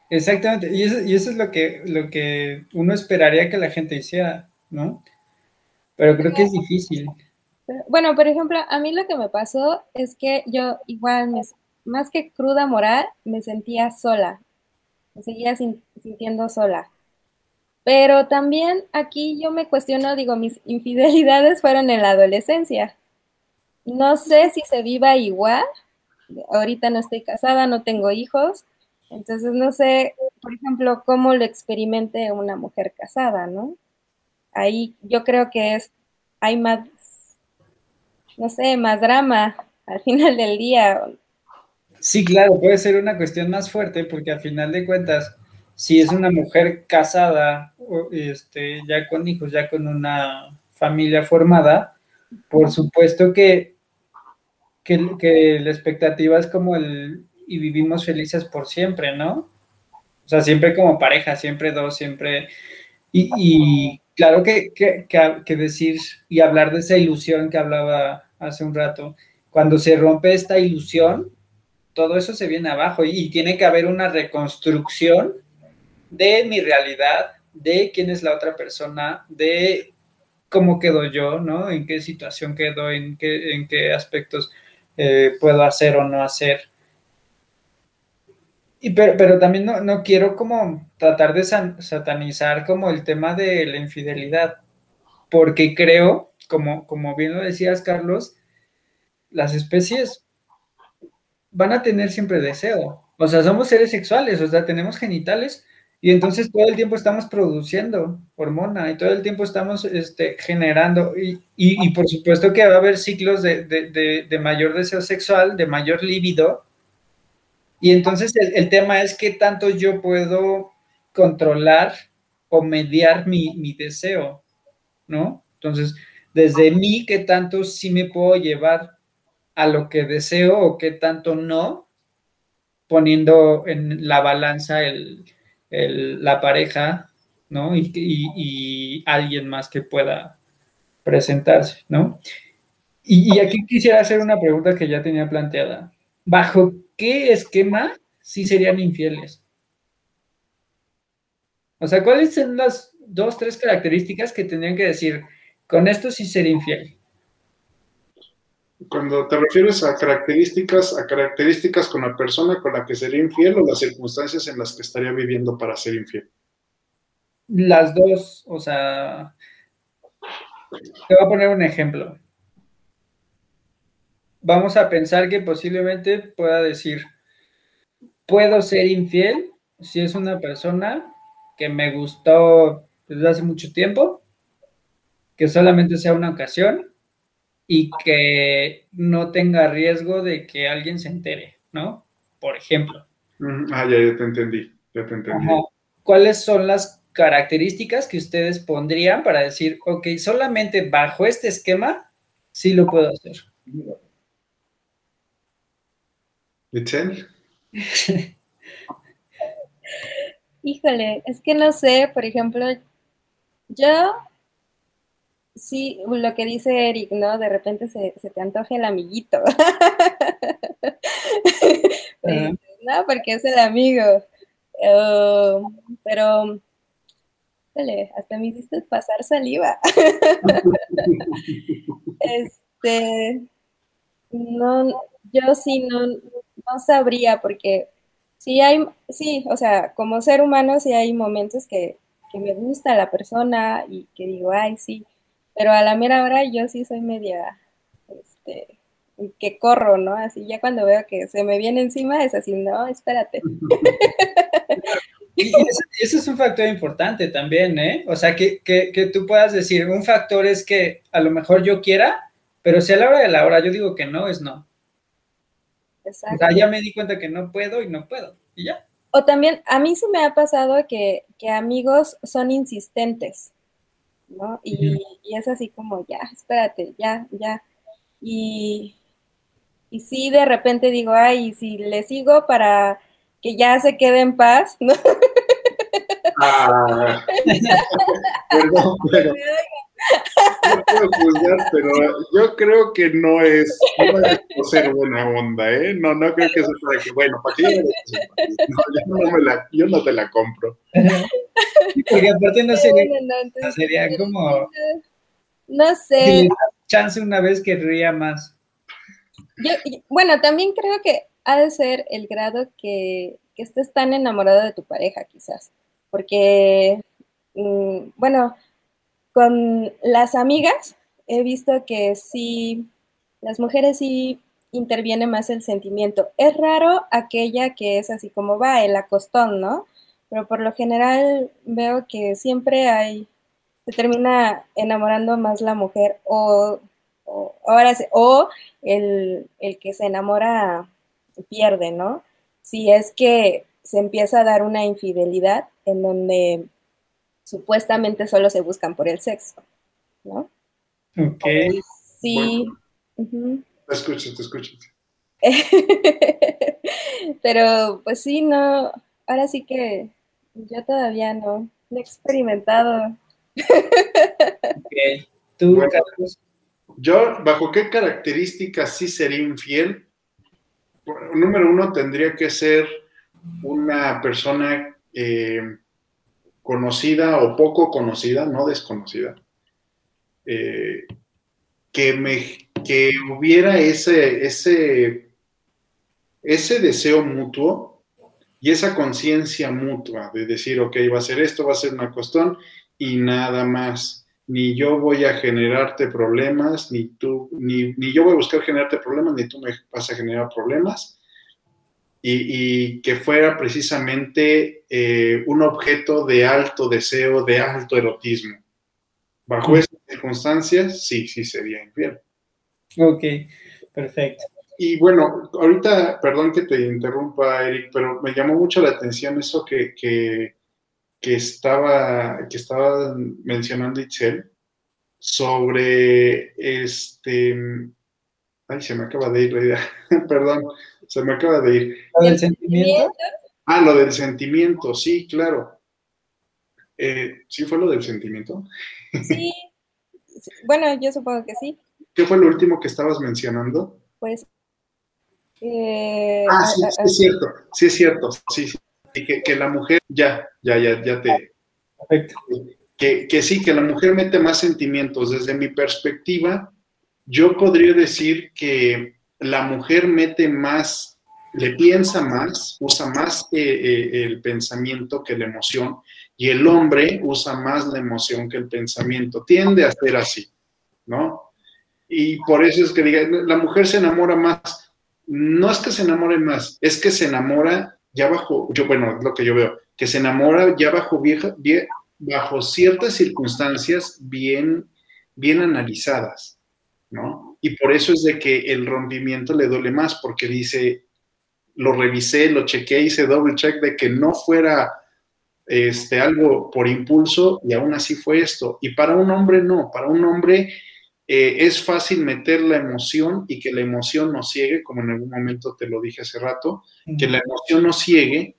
Exactamente, y eso, y eso es lo que, lo que uno esperaría que la gente hiciera, ¿no? Pero creo que es difícil. Bueno, por ejemplo, a mí lo que me pasó es que yo igual, más que cruda moral, me sentía sola, me seguía sintiendo sola. Pero también aquí yo me cuestiono, digo, mis infidelidades fueron en la adolescencia. No sé si se viva igual ahorita no estoy casada, no tengo hijos, entonces no sé, por ejemplo, cómo lo experimente una mujer casada, ¿no? Ahí yo creo que es, hay más, no sé, más drama al final del día. Sí, claro, puede ser una cuestión más fuerte porque al final de cuentas, si es una mujer casada, este, ya con hijos, ya con una familia formada, por supuesto que que, la expectativa es como el y vivimos felices por siempre, ¿no? O sea, siempre como pareja, siempre dos, siempre... Y, claro que, que, decir y hablar de esa ilusión que hablaba hace un rato, cuando se rompe esta ilusión, todo eso se viene abajo y, tiene que haber una reconstrucción de mi realidad, de quién es la otra persona, de cómo quedo yo, ¿no? En qué situación quedo, en qué, en qué aspectos eh, puedo hacer o no hacer. Y pero, pero también no, quiero como tratar de satanizar como el tema de la infidelidad, porque creo, como, como bien lo decías, Carlos, las especies van a tener siempre deseo. O sea, somos seres sexuales, o sea, tenemos genitales y entonces todo el tiempo estamos produciendo hormona y todo el tiempo estamos este, generando. Y, por supuesto que va a haber ciclos de, mayor deseo sexual, de mayor líbido. Y entonces el, tema es qué tanto yo puedo controlar o mediar mi, mi deseo, ¿no? Entonces, desde mí, qué tanto sí me puedo llevar a lo que deseo o qué tanto no, poniendo en la balanza el, la pareja, ¿no? Y, alguien más que pueda presentarse, ¿no? Y, aquí quisiera hacer una pregunta que ya tenía planteada. ¿Bajo qué esquema sí serían infieles? O sea, ¿cuáles son las dos, tres características que tendrían que decir, con esto sí sería infiel? Cuando te refieres a características, a características con la persona con la que sería infiel o las circunstancias en las que estaría viviendo para ser infiel. Las dos, o sea, te voy a poner un ejemplo. Vamos a pensar que posiblemente pueda decir, puedo ser infiel si es una persona que me gustó desde hace mucho tiempo, que solamente sea una ocasión y que no tenga riesgo de que alguien se entere, ¿no? Por ejemplo. Ah, ya, te entendí, ya te entendí. ¿Cuáles son las características que ustedes pondrían para decir, ok, solamente bajo este esquema sí lo puedo hacer? ¿Itzel? Híjole, es que no sé, por ejemplo, yo sí, lo que dice Eric, ¿no? De repente se, te antoja el amiguito. no, porque es el amigo. Oh, pero, dale, hasta me hiciste pasar saliva. este, no, yo sí no, no sabría, porque sí hay, sí, o sea, como ser humano sí hay momentos que, que me gusta la persona y que digo, ay, sí, pero a la mera hora yo sí soy media, este, que corro, ¿no? Así ya cuando veo que se me viene encima es así, no, espérate. Y eso, es un factor importante también, ¿eh? O sea, que, que, tú puedas decir, un factor es que a lo mejor yo quiera, pero si a la hora de la hora yo digo que no, es no. Exacto. O sea, ya me di cuenta que no puedo y no puedo, y ya. O también, a mí se me ha pasado que, que amigos son insistentes. ¿No? Y, es así como, ya, espérate, ya, ya. Y, y sí, de repente digo, ay, si le sigo para que ya se quede en paz, ¿no? Ah, perdón, pero no puedo juzgar, pero yo creo que no es, no es por ser buena onda, ¿eh? No, no creo que sea para que, bueno, para que yo, no, yo, no me la, yo no te la compro. Porque aparte no sería, no, sería como... No sé. Chance una vez que ría más. Yo, bueno, también creo que ha de ser el grado que, que estés tan enamorado de tu pareja, quizás. Porque, mm, bueno, con las amigas he visto que sí, las mujeres sí interviene más el sentimiento. Es raro aquella que es así como va, el acostón, ¿no? Pero por lo general veo que siempre hay, se termina enamorando más la mujer o, ahora o el, el que se enamora pierde, ¿no? Si es que se empieza a dar una infidelidad en donde supuestamente solo se buscan por el sexo, ¿no? Ok. sí. Te escucho, te escucho. Pero pues sí, no, ahora sí que yo todavía no, he experimentado. Ok. ¿Tú, Yo, ¿bajo qué características sí sería infiel? Número uno, tendría que ser una persona eh, conocida o poco conocida, no desconocida, eh, que, me, que hubiera ese, ese, ese deseo mutuo y esa conciencia mutua de decir, ok, va a ser esto, va a ser una cuestión y nada más. Ni yo voy a generarte problemas, ni tú, ni, ni yo voy a buscar generarte problemas, ni tú me vas a generar problemas y, que fuera precisamente eh, un objeto de alto deseo, de alto erotismo. Bajo esas circunstancias, sí, sí sería infiel. Ok, perfecto. Y bueno, ahorita, perdón que te interrumpa, Eric, pero me llamó mucho la atención eso que, que, que estaba, que estaba mencionando Itzel sobre este. Ay, se me acaba de ir la idea, perdón se me acaba de ir. ¿Lo del sentimiento? Ah, lo del sentimiento, sí, claro. Eh, ¿Sí fue lo del sentimiento? Sí. Bueno, yo supongo que sí. ¿Qué fue lo último que estabas mencionando? Pues. Eh, ah, sí, sí, es cierto, sí, es cierto, sí, sí. Que, que, la mujer, ya, ya, ya, ya te. Perfecto. Que, que sí, que la mujer mete más sentimientos. Desde mi perspectiva, yo podría decir que la mujer mete más, le piensa más, usa más eh, eh, el pensamiento que la emoción, y el hombre usa más la emoción que el pensamiento. Tiende a ser así, ¿no? Y por eso es que diga, la mujer se enamora más. No es que se enamore más, es que se enamora ya bajo, yo, bueno, lo que yo veo, que se enamora ya bajo vieja, bajo ciertas circunstancias bien, bien analizadas, ¿no? y por eso es de que el rompimiento le duele más, porque dice, lo revisé, lo chequé, hice doble check de que no fuera este, algo por impulso y aún así fue esto. Y para un hombre no, para un hombre eh, es fácil meter la emoción y que la emoción nos ciegue, como en algún momento te lo dije hace rato, que la emoción nos ciegue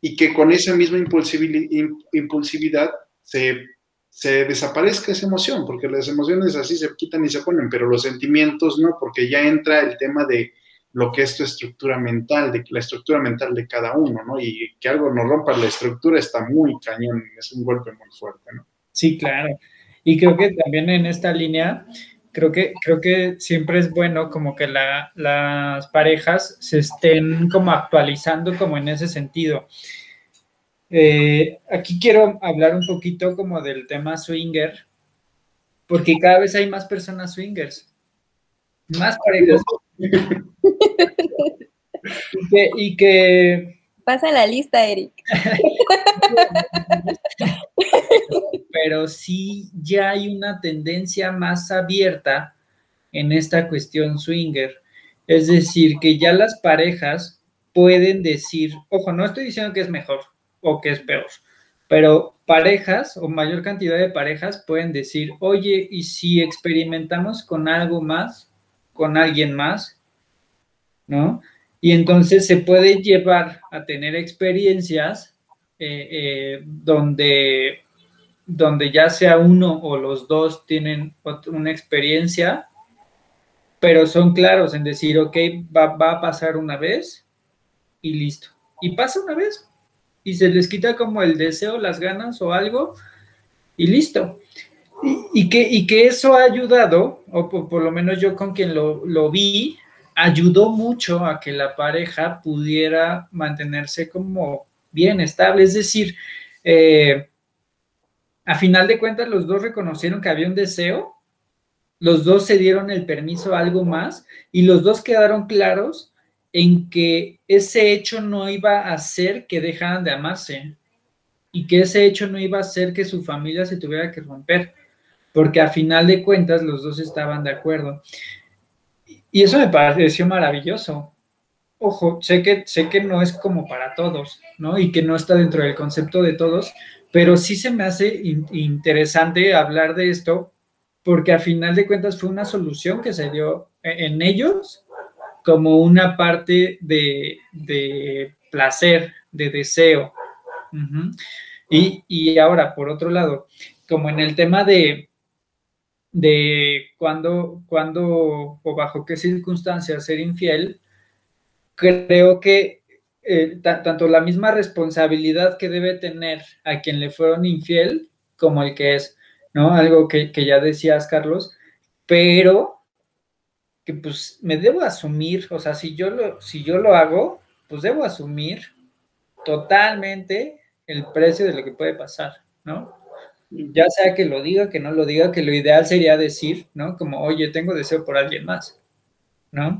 y que con esa misma impulsividad se, se, desaparezca esa emoción, porque las emociones así se quitan y se ponen, pero los sentimientos no, porque ya entra el tema de lo que es tu estructura mental, de la estructura mental de cada uno, ¿no? Y que algo nos rompa la estructura está muy cañón, es un golpe muy fuerte, ¿no? Sí, claro. Y creo que también en esta línea, creo que, creo que siempre es bueno como que las parejas se estén como actualizando como en ese sentido. Eh, aquí quiero hablar un poquito como del tema swinger, porque cada vez hay más personas swingers, más parejas y, que, Pasa la lista, Eric. Pero sí ya hay una tendencia más abierta en esta cuestión swinger. Es decir, que ya las parejas pueden decir, ojo, no estoy diciendo que es mejor o que es peor, pero parejas o mayor cantidad de parejas pueden decir, oye, ¿y si experimentamos con algo más? con alguien más, ¿no? Y entonces se puede llevar a tener experiencias eh, eh, donde, donde ya sea uno o los dos tienen una experiencia, pero son claros en decir, ok, va, va a pasar una vez y listo. Y pasa una vez y se les quita como el deseo, las ganas o algo y listo. Y, que, y que eso ha ayudado, o por, lo menos yo con quien lo, vi, ayudó mucho a que la pareja pudiera mantenerse como bien estable. Es decir, eh, a final de cuentas los dos reconocieron que había un deseo, los dos se dieron el permiso a algo más y los dos quedaron claros en que ese hecho no iba a hacer que dejaran de amarse y que ese hecho no iba a hacer que su familia se tuviera que romper porque a final de cuentas los dos estaban de acuerdo. Y eso me pareció maravilloso. Ojo, sé que, sé que no es como para todos, ¿no? Y que no está dentro del concepto de todos, pero sí se me hace interesante hablar de esto porque a final de cuentas fue una solución que se dio e-, en ellos como una parte de, placer, de deseo. y, y, ahora, por otro lado, como en el tema de, de cuándo, o bajo qué circunstancias ser infiel, creo que eh, tanto la misma responsabilidad que debe tener a quien le fueron infiel como el que es, ¿no? Algo que, ya decías, Carlos, pero que pues me debo asumir, o sea, si yo lo, si yo lo hago, pues debo asumir totalmente el precio de lo que puede pasar, ¿no? ya sea que lo diga, que no lo diga, que lo ideal sería decir, ¿no? Como, oye, tengo deseo por alguien más, ¿no?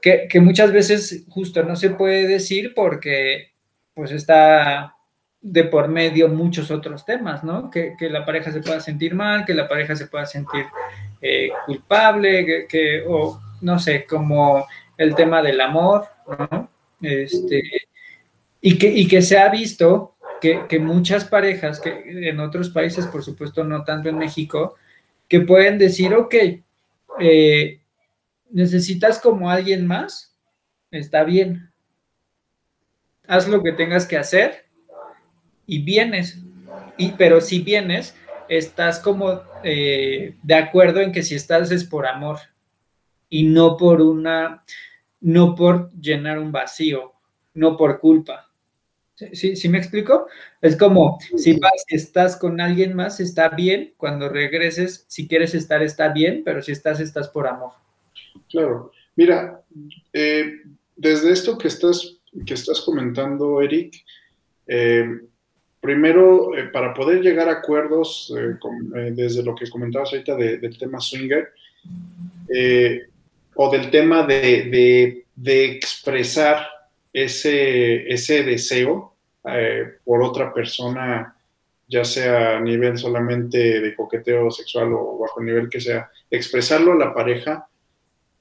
Que, muchas veces justo no se puede decir porque pues está de por medio muchos otros temas, ¿no? Que, la pareja se pueda sentir mal, que la pareja se pueda sentir eh, culpable, que, o no sé, como el tema del amor. Este, y que, y que se ha visto que, muchas parejas, que en otros países, por supuesto, no tanto en México, que pueden decir, ok, eh, necesitas como alguien más, está bien. Haz lo que tengas que hacer y vienes. Y, pero si vienes, estás como eh, de acuerdo en que si estás es por amor y no por una, no por llenar un vacío, no por culpa. ¿Sí, sí me explico? Es como, si vas estás con alguien más, está bien, cuando regreses, si quieres estar, está bien, pero si estás, estás por amor. Claro. Mira, eh, desde esto que estás, que estás comentando, Eric, eh, primero, eh, para poder llegar a acuerdos, desde lo que comentabas ahorita del tema swinger, o del tema de, de expresar ese, ese deseo eh, por otra persona, ya sea a nivel solamente de coqueteo sexual o bajo el nivel que sea, expresarlo a la pareja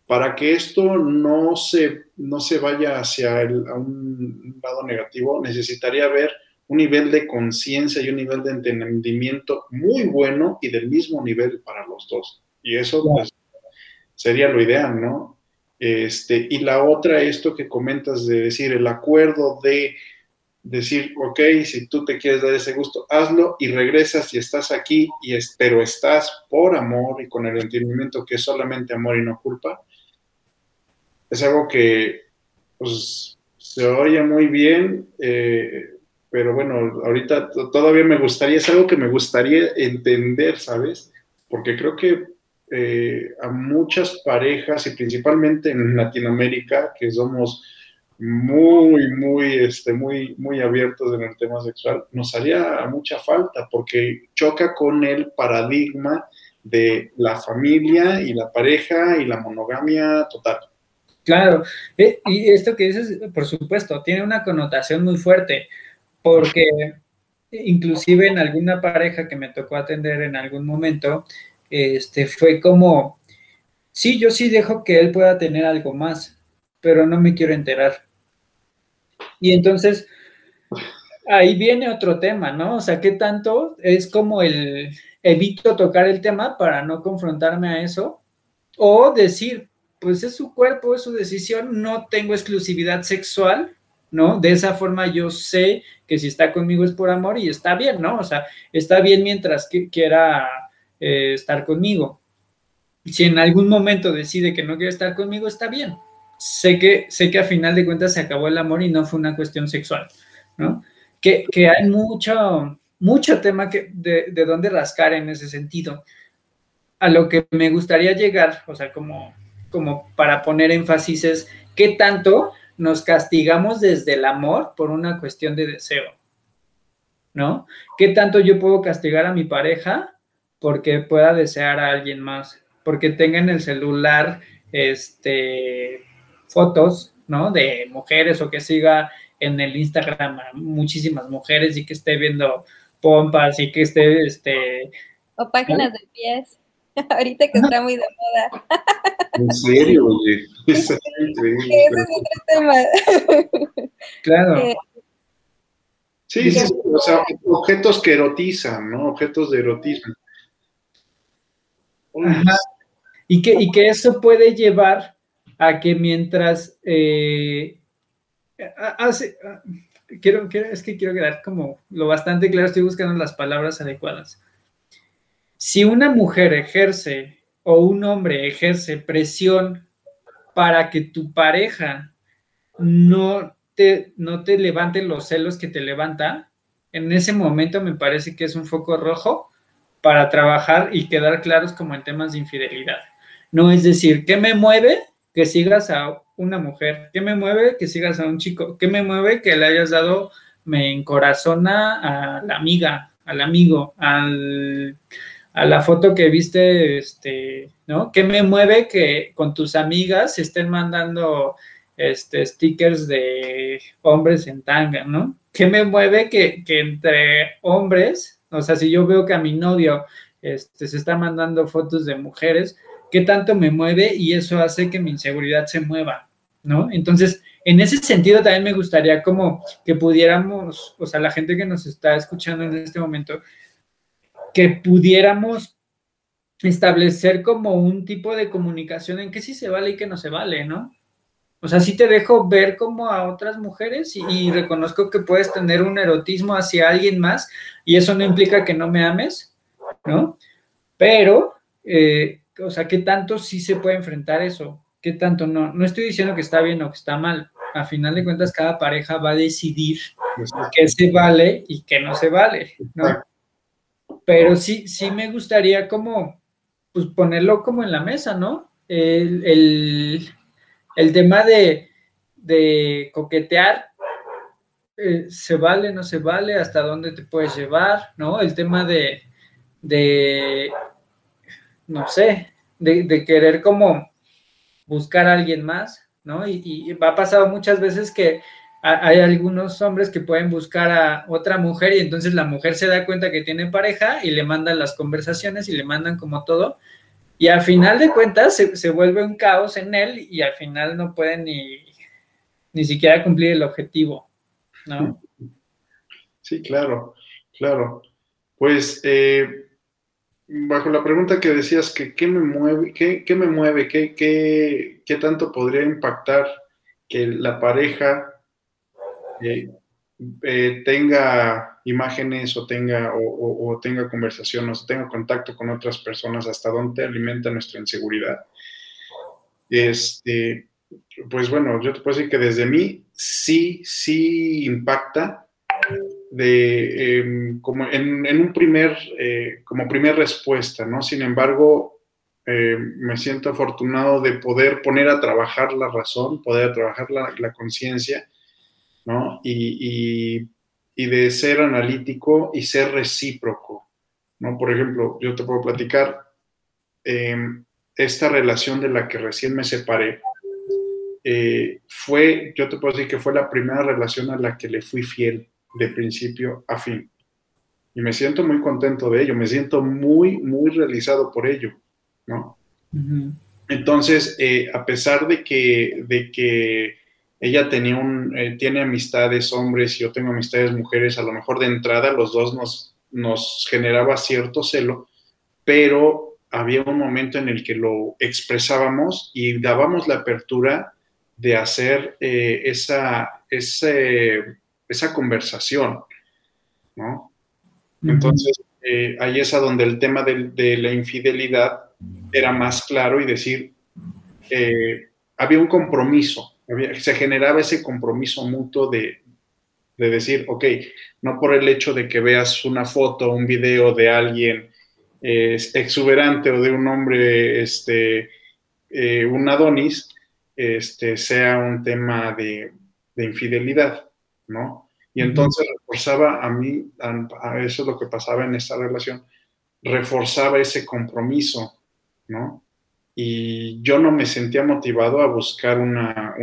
para que esto no se, no se vaya hacia un lado negativo, necesitaría ver un nivel de conciencia y un nivel de entendimiento muy bueno y del mismo nivel para los dos. Y eso pues, sería lo ideal, ¿no? Este, y la otra, esto que comentas de decir, el acuerdo de decir, ok, si tú te quieres dar ese gusto, hazlo y regresas y estás aquí, y es, pero estás por amor y con el entendimiento que es solamente amor y no culpa, es algo que pues, se oye muy bien, eh, pero bueno, ahorita todavía me gustaría, es algo que me gustaría entender, ¿sabes? Porque creo que eh, a muchas parejas y principalmente en Latinoamérica, que somos muy, muy, este, muy, muy abiertos en el tema sexual, nos haría mucha falta porque choca con el paradigma de la familia y la pareja y la monogamia total. Claro, eh, y esto que dices, por supuesto, tiene una connotación muy fuerte porque inclusive en alguna pareja que me tocó atender en algún momento, este, fue como, sí, yo sí dejo que él pueda tener algo más, pero no me quiero enterar. Y entonces, ahí viene otro tema, ¿no? O sea, ¿qué tanto es como el evito tocar el tema para no confrontarme a eso? O decir, pues es su cuerpo, es su decisión, no tengo exclusividad sexual, ¿no? De esa forma yo sé que si está conmigo es por amor y está bien, ¿no? O sea, está bien mientras que quiera eh, estar conmigo. Si en algún momento decide que no quiere estar conmigo, está bien. Sé que, sé que a final de cuentas se acabó el amor y no fue una cuestión sexual, ¿no? Que, hay mucho, mucho tema que, de, de dónde rascar en ese sentido. A lo que me gustaría llegar, o sea, como, como para poner énfasis es qué tanto nos castigamos desde el amor por una cuestión de deseo, ¿no? ¿Qué tanto yo puedo castigar a mi pareja porque pueda desear a alguien más? Porque tenga en el celular, este, fotos, ¿no? De mujeres o que siga en el Instagram a muchísimas mujeres y que esté viendo pompas y que esté, este... O páginas de pies. Ahorita que está muy de moda. En serio, oye. Eso es increíble. Ese es otro tema. Claro. Eh, sí, sí, o sea, objetos que erotizan, ¿no? Objetos de erotismo. Ajá. Y que, y que eso puede llevar a que mientras eh, hace, quiero, quiero, es que quiero quedar como lo bastante claro, estoy buscando las palabras adecuadas si una mujer ejerce o un hombre ejerce presión para que tu pareja no te, no te levante los celos que te levanta, en ese momento me parece que es un foco rojo para trabajar y quedar claros como en temas de infidelidad. No es decir, ¿qué me mueve que sigas a una mujer? ¿Qué me mueve que sigas a un chico? ¿Qué me mueve que le hayas dado, me encorazona a la amiga, al amigo, al a la foto que viste, este, ¿no? ¿Qué me mueve que con tus amigas se estén mandando este, stickers de hombres en tanga, ¿no? ¿Qué me mueve que, entre hombres, o sea, si yo veo que a mi novio este, se está mandando fotos de mujeres, ¿qué tanto me mueve? Y eso hace que mi inseguridad se mueva, ¿no? Entonces, en ese sentido también me gustaría como que pudiéramos, o sea, la gente que nos está escuchando en este momento, que pudiéramos establecer como un tipo de comunicación en que sí se vale y que no se vale, ¿no? O sea, sí te dejo ver como a otras mujeres y, reconozco que puedes tener un erotismo hacia alguien más y eso no implica que no me ames, ¿no? Pero, eh, o sea, ¿qué tanto sí se puede enfrentar eso? ¿Qué tanto no? No estoy diciendo que está bien o que está mal. A final de cuentas, cada pareja va a decidir qué se vale y qué no se vale, ¿no? Pero sí, sí me gustaría como, pues ponerlo como en la mesa, ¿no? El, tema de, coquetear, eh, se vale, no se vale, hasta dónde te puedes llevar, ¿no? El tema de, de no sé, de, querer como buscar a alguien más, ¿no? Y, y ha pasado muchas veces que hay algunos hombres que pueden buscar a otra mujer y entonces la mujer se da cuenta que tiene pareja y le mandan las conversaciones y le mandan como todo. Y al final de cuentas se, vuelve un caos en él y al final no puede ni, ni siquiera cumplir el objetivo, ¿no? Sí, claro, claro. Pues eh, bajo la pregunta que decías que qué me mueve, qué, me mueve, ¿Qué, qué, tanto podría impactar que la pareja eh, eh, tenga imágenes o tenga, o, tenga conversaciones, o tenga contacto con otras personas, hasta dónde alimenta nuestra inseguridad. Este, pues bueno, yo te puedo decir que desde mí sí, sí impacta de, em, como en, un primer, eh, como primer respuesta, ¿no? Sin embargo, em, me siento afortunado de poder poner a trabajar la razón, poder trabajar la, conciencia, ¿no? Y, de ser analítico y ser recíproco, ¿no? Por ejemplo, yo te puedo platicar em, esta relación de la que recién me separé, eh, fue, yo te puedo decir que fue la primera relación a la que le fui fiel de principio a fin. Y me siento muy contento de ello, me siento muy, muy realizado por ello, ¿no? Entonces, eh, a pesar de que, de que ella tenía un, eh, tiene amistades hombres y yo tengo amistades mujeres, a lo mejor de entrada los dos nos, nos generaba cierto celo, pero había un momento en el que lo expresábamos y dábamos la apertura de hacer eh, esa, ese, esa conversación, ¿no? Entonces, eh, ahí es a donde el tema de, la infidelidad era más claro y decir, había un compromiso, se generaba ese compromiso mutuo de, decir, ok, no por el hecho de que veas una foto, un video de alguien exuberante o de un hombre, este, eh, un Adonis, este, sea un tema de infidelidad. ¿no? Y entonces reforzaba a mí, a, eso es lo que pasaba en esta relación, reforzaba ese compromiso, ¿no? Y yo no me sentía motivado a buscar una,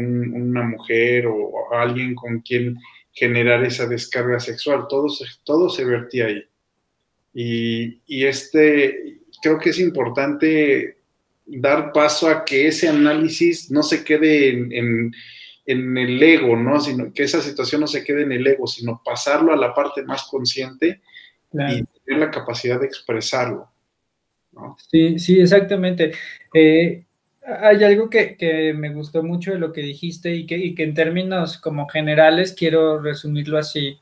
mujer o, alguien con quien generar esa descarga sexual, todo se, todo se vertía ahí. Y, y este, creo que es importante dar paso a que ese análisis no se quede en en el ego, ¿no? Sino que esa situación no se quede en el ego, sino pasarlo a la parte más consciente y tener la capacidad de expresarlo. ¿No? Sí, sí, exactamente. Eh, hay algo que, me gustó mucho de lo que dijiste y que, que en términos como generales quiero resumirlo así.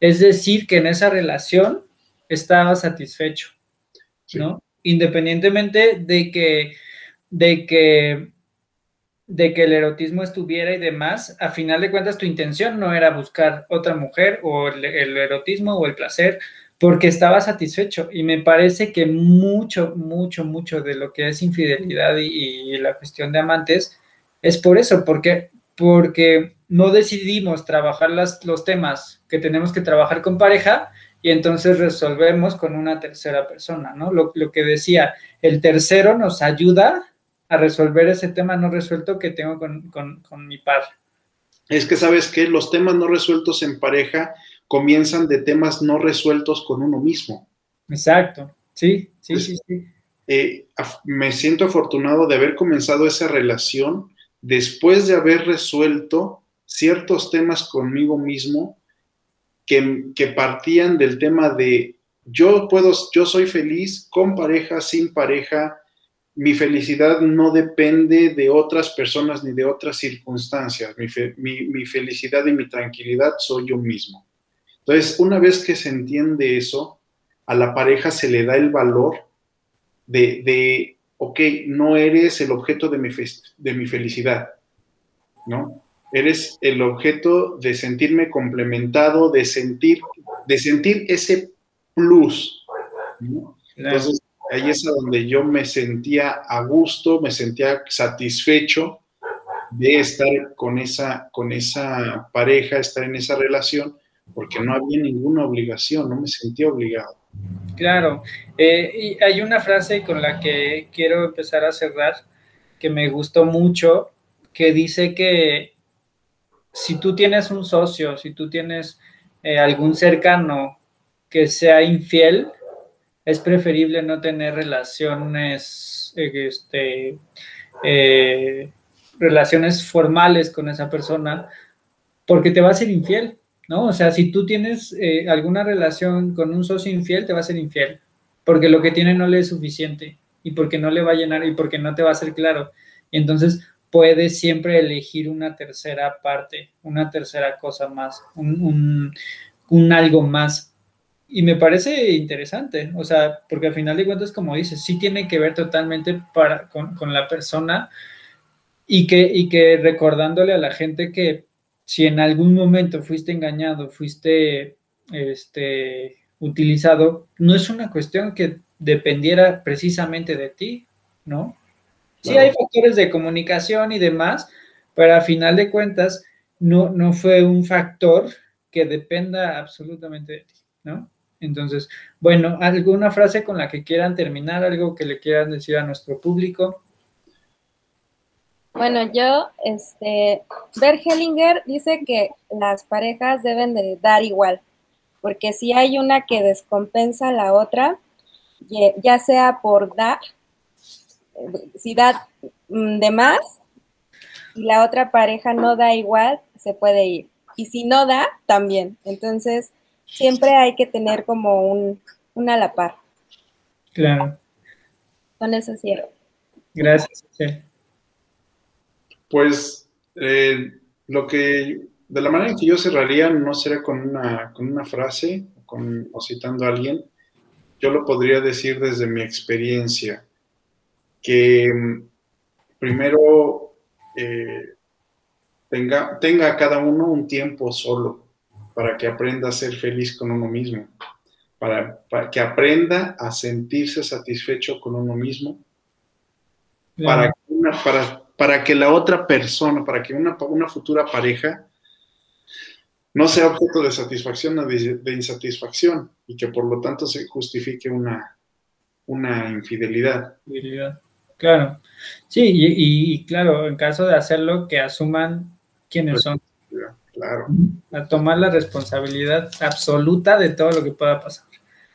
Es decir, que en esa relación estaba satisfecho, ¿no? Independientemente de que, de que de que el erotismo estuviera y demás, a final de cuentas tu intención no era buscar otra mujer o el, erotismo o el placer, porque estaba satisfecho. Y me parece que mucho, mucho, mucho de lo que es infidelidad y, la cuestión de amantes es por eso, porque, porque no decidimos trabajar las, los temas que tenemos que trabajar con pareja y entonces resolvemos con una tercera persona, ¿no? Lo, que decía, el tercero nos ayuda a resolver ese tema no resuelto que tengo con, mi par. Es que sabes que los temas no resueltos en pareja comienzan de temas no resueltos con uno mismo. Exacto, sí, sí, sí, sí. Eh, me siento afortunado de haber comenzado esa relación después de haber resuelto ciertos temas conmigo mismo que, que, partían del tema de yo puedo, yo soy feliz con pareja, sin pareja, mi felicidad no depende de otras personas ni de otras circunstancias. Mi, felicidad y mi tranquilidad soy yo mismo. Entonces, una vez que se entiende eso, a la pareja se le da el valor de, de ok, no eres el objeto de mi, de mi felicidad, ¿no? Eres el objeto de sentirme complementado, de sentir, de sentir ese plus. Entonces, ahí es a donde yo me sentía a gusto, me sentía satisfecho de estar con esa, con esa pareja, estar en esa relación, porque no había ninguna obligación, no me sentía obligado. Claro, eh, y hay una frase con la que quiero empezar a cerrar, que me gustó mucho, que dice que si tú tienes un socio, si tú tienes eh, algún cercano que sea infiel, es preferible no tener relaciones, este, eh, relaciones formales con esa persona porque te va a ser infiel. ¿No? O sea, si tú tienes eh, alguna relación con un socio infiel, te va a ser infiel, porque lo que tiene no le es suficiente y porque no le va a llenar y porque no te va a ser claro. Y entonces puedes siempre elegir una tercera parte, una tercera cosa más, un, algo más. Y me parece interesante, o sea, porque al final de cuentas, como dices, sí tiene que ver totalmente para, con, con la persona y que, y que recordándole a la gente que si en algún momento fuiste engañado, fuiste este, utilizado, no es una cuestión que dependiera precisamente de ti, ¿no? Sí hay factores de comunicación y demás, pero a final de cuentas no, no fue un factor que dependa absolutamente de ti, ¿no? Entonces, bueno, ¿alguna frase con la que quieran terminar, algo que le quieran decir a nuestro público? Bueno, yo, este, Bert Hellinger dice que las parejas deben de dar igual, porque si hay una que descompensa a la otra, ya sea por dar, si da mm, de más y la otra pareja no da igual, se puede ir. Y si no da, también. Entonces, siempre hay que tener como un, una a la par. Claro. Con eso cierro. Gracias. Pues eh, lo que, de la manera en que yo cerraría, no sería con una, con una frase con, o citando a alguien, yo lo podría decir desde mi experiencia, que mm, primero eh, tenga, tenga cada uno un tiempo solo para que aprenda a ser feliz con uno mismo, para, para que aprenda a sentirse satisfecho con uno mismo, para, para para que la otra persona, para que una, una futura pareja no sea objeto de satisfacción o de, insatisfacción y que por lo tanto se justifique una, una infidelidad. Claro, sí, y, claro, en caso de hacerlo, que asuman quiénes son. Claro. A tomar la responsabilidad absoluta de todo lo que pueda pasar.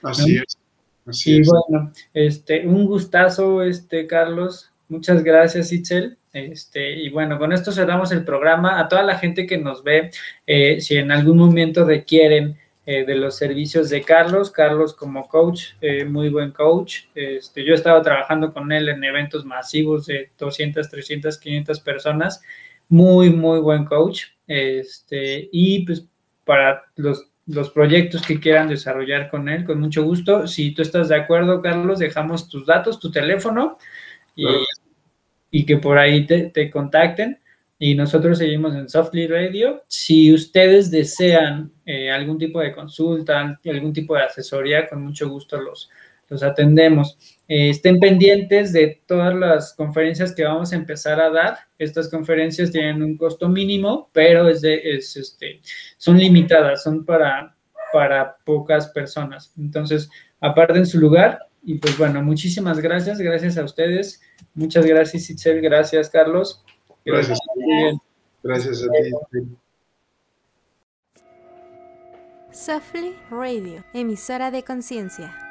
Así es. Así y bueno, este, un gustazo, este, Carlos. Muchas gracias, Itzel. Este, y bueno, con esto cerramos el programa. A toda la gente que nos ve, eh, si en algún momento requieren eh, de los servicios de Carlos, Carlos como coach, eh, muy buen coach. Este, yo he estado trabajando con él en eventos masivos de 200, 300, 500 personas. Muy, muy buen coach. Este, y pues para los, los proyectos que quieran desarrollar con él, con mucho gusto. Si tú estás de acuerdo, Carlos, dejamos tus datos, tu teléfono. Y que por ahí te, contacten. Y nosotros seguimos en Softly Radio. Si ustedes desean eh, algún tipo de consulta, algún tipo de asesoría, con mucho gusto los, los atendemos. Eh, estén pendientes de todas las conferencias que vamos a empezar a dar. Estas conferencias tienen un costo mínimo, pero es de, es este, son limitadas, son para, para pocas personas. Entonces, aparten su lugar y pues bueno, muchísimas gracias, gracias a ustedes. Muchas gracias, Itzel, gracias, Carlos. Gracias. Gracias a ti. Softly Radio, emisora de conciencia.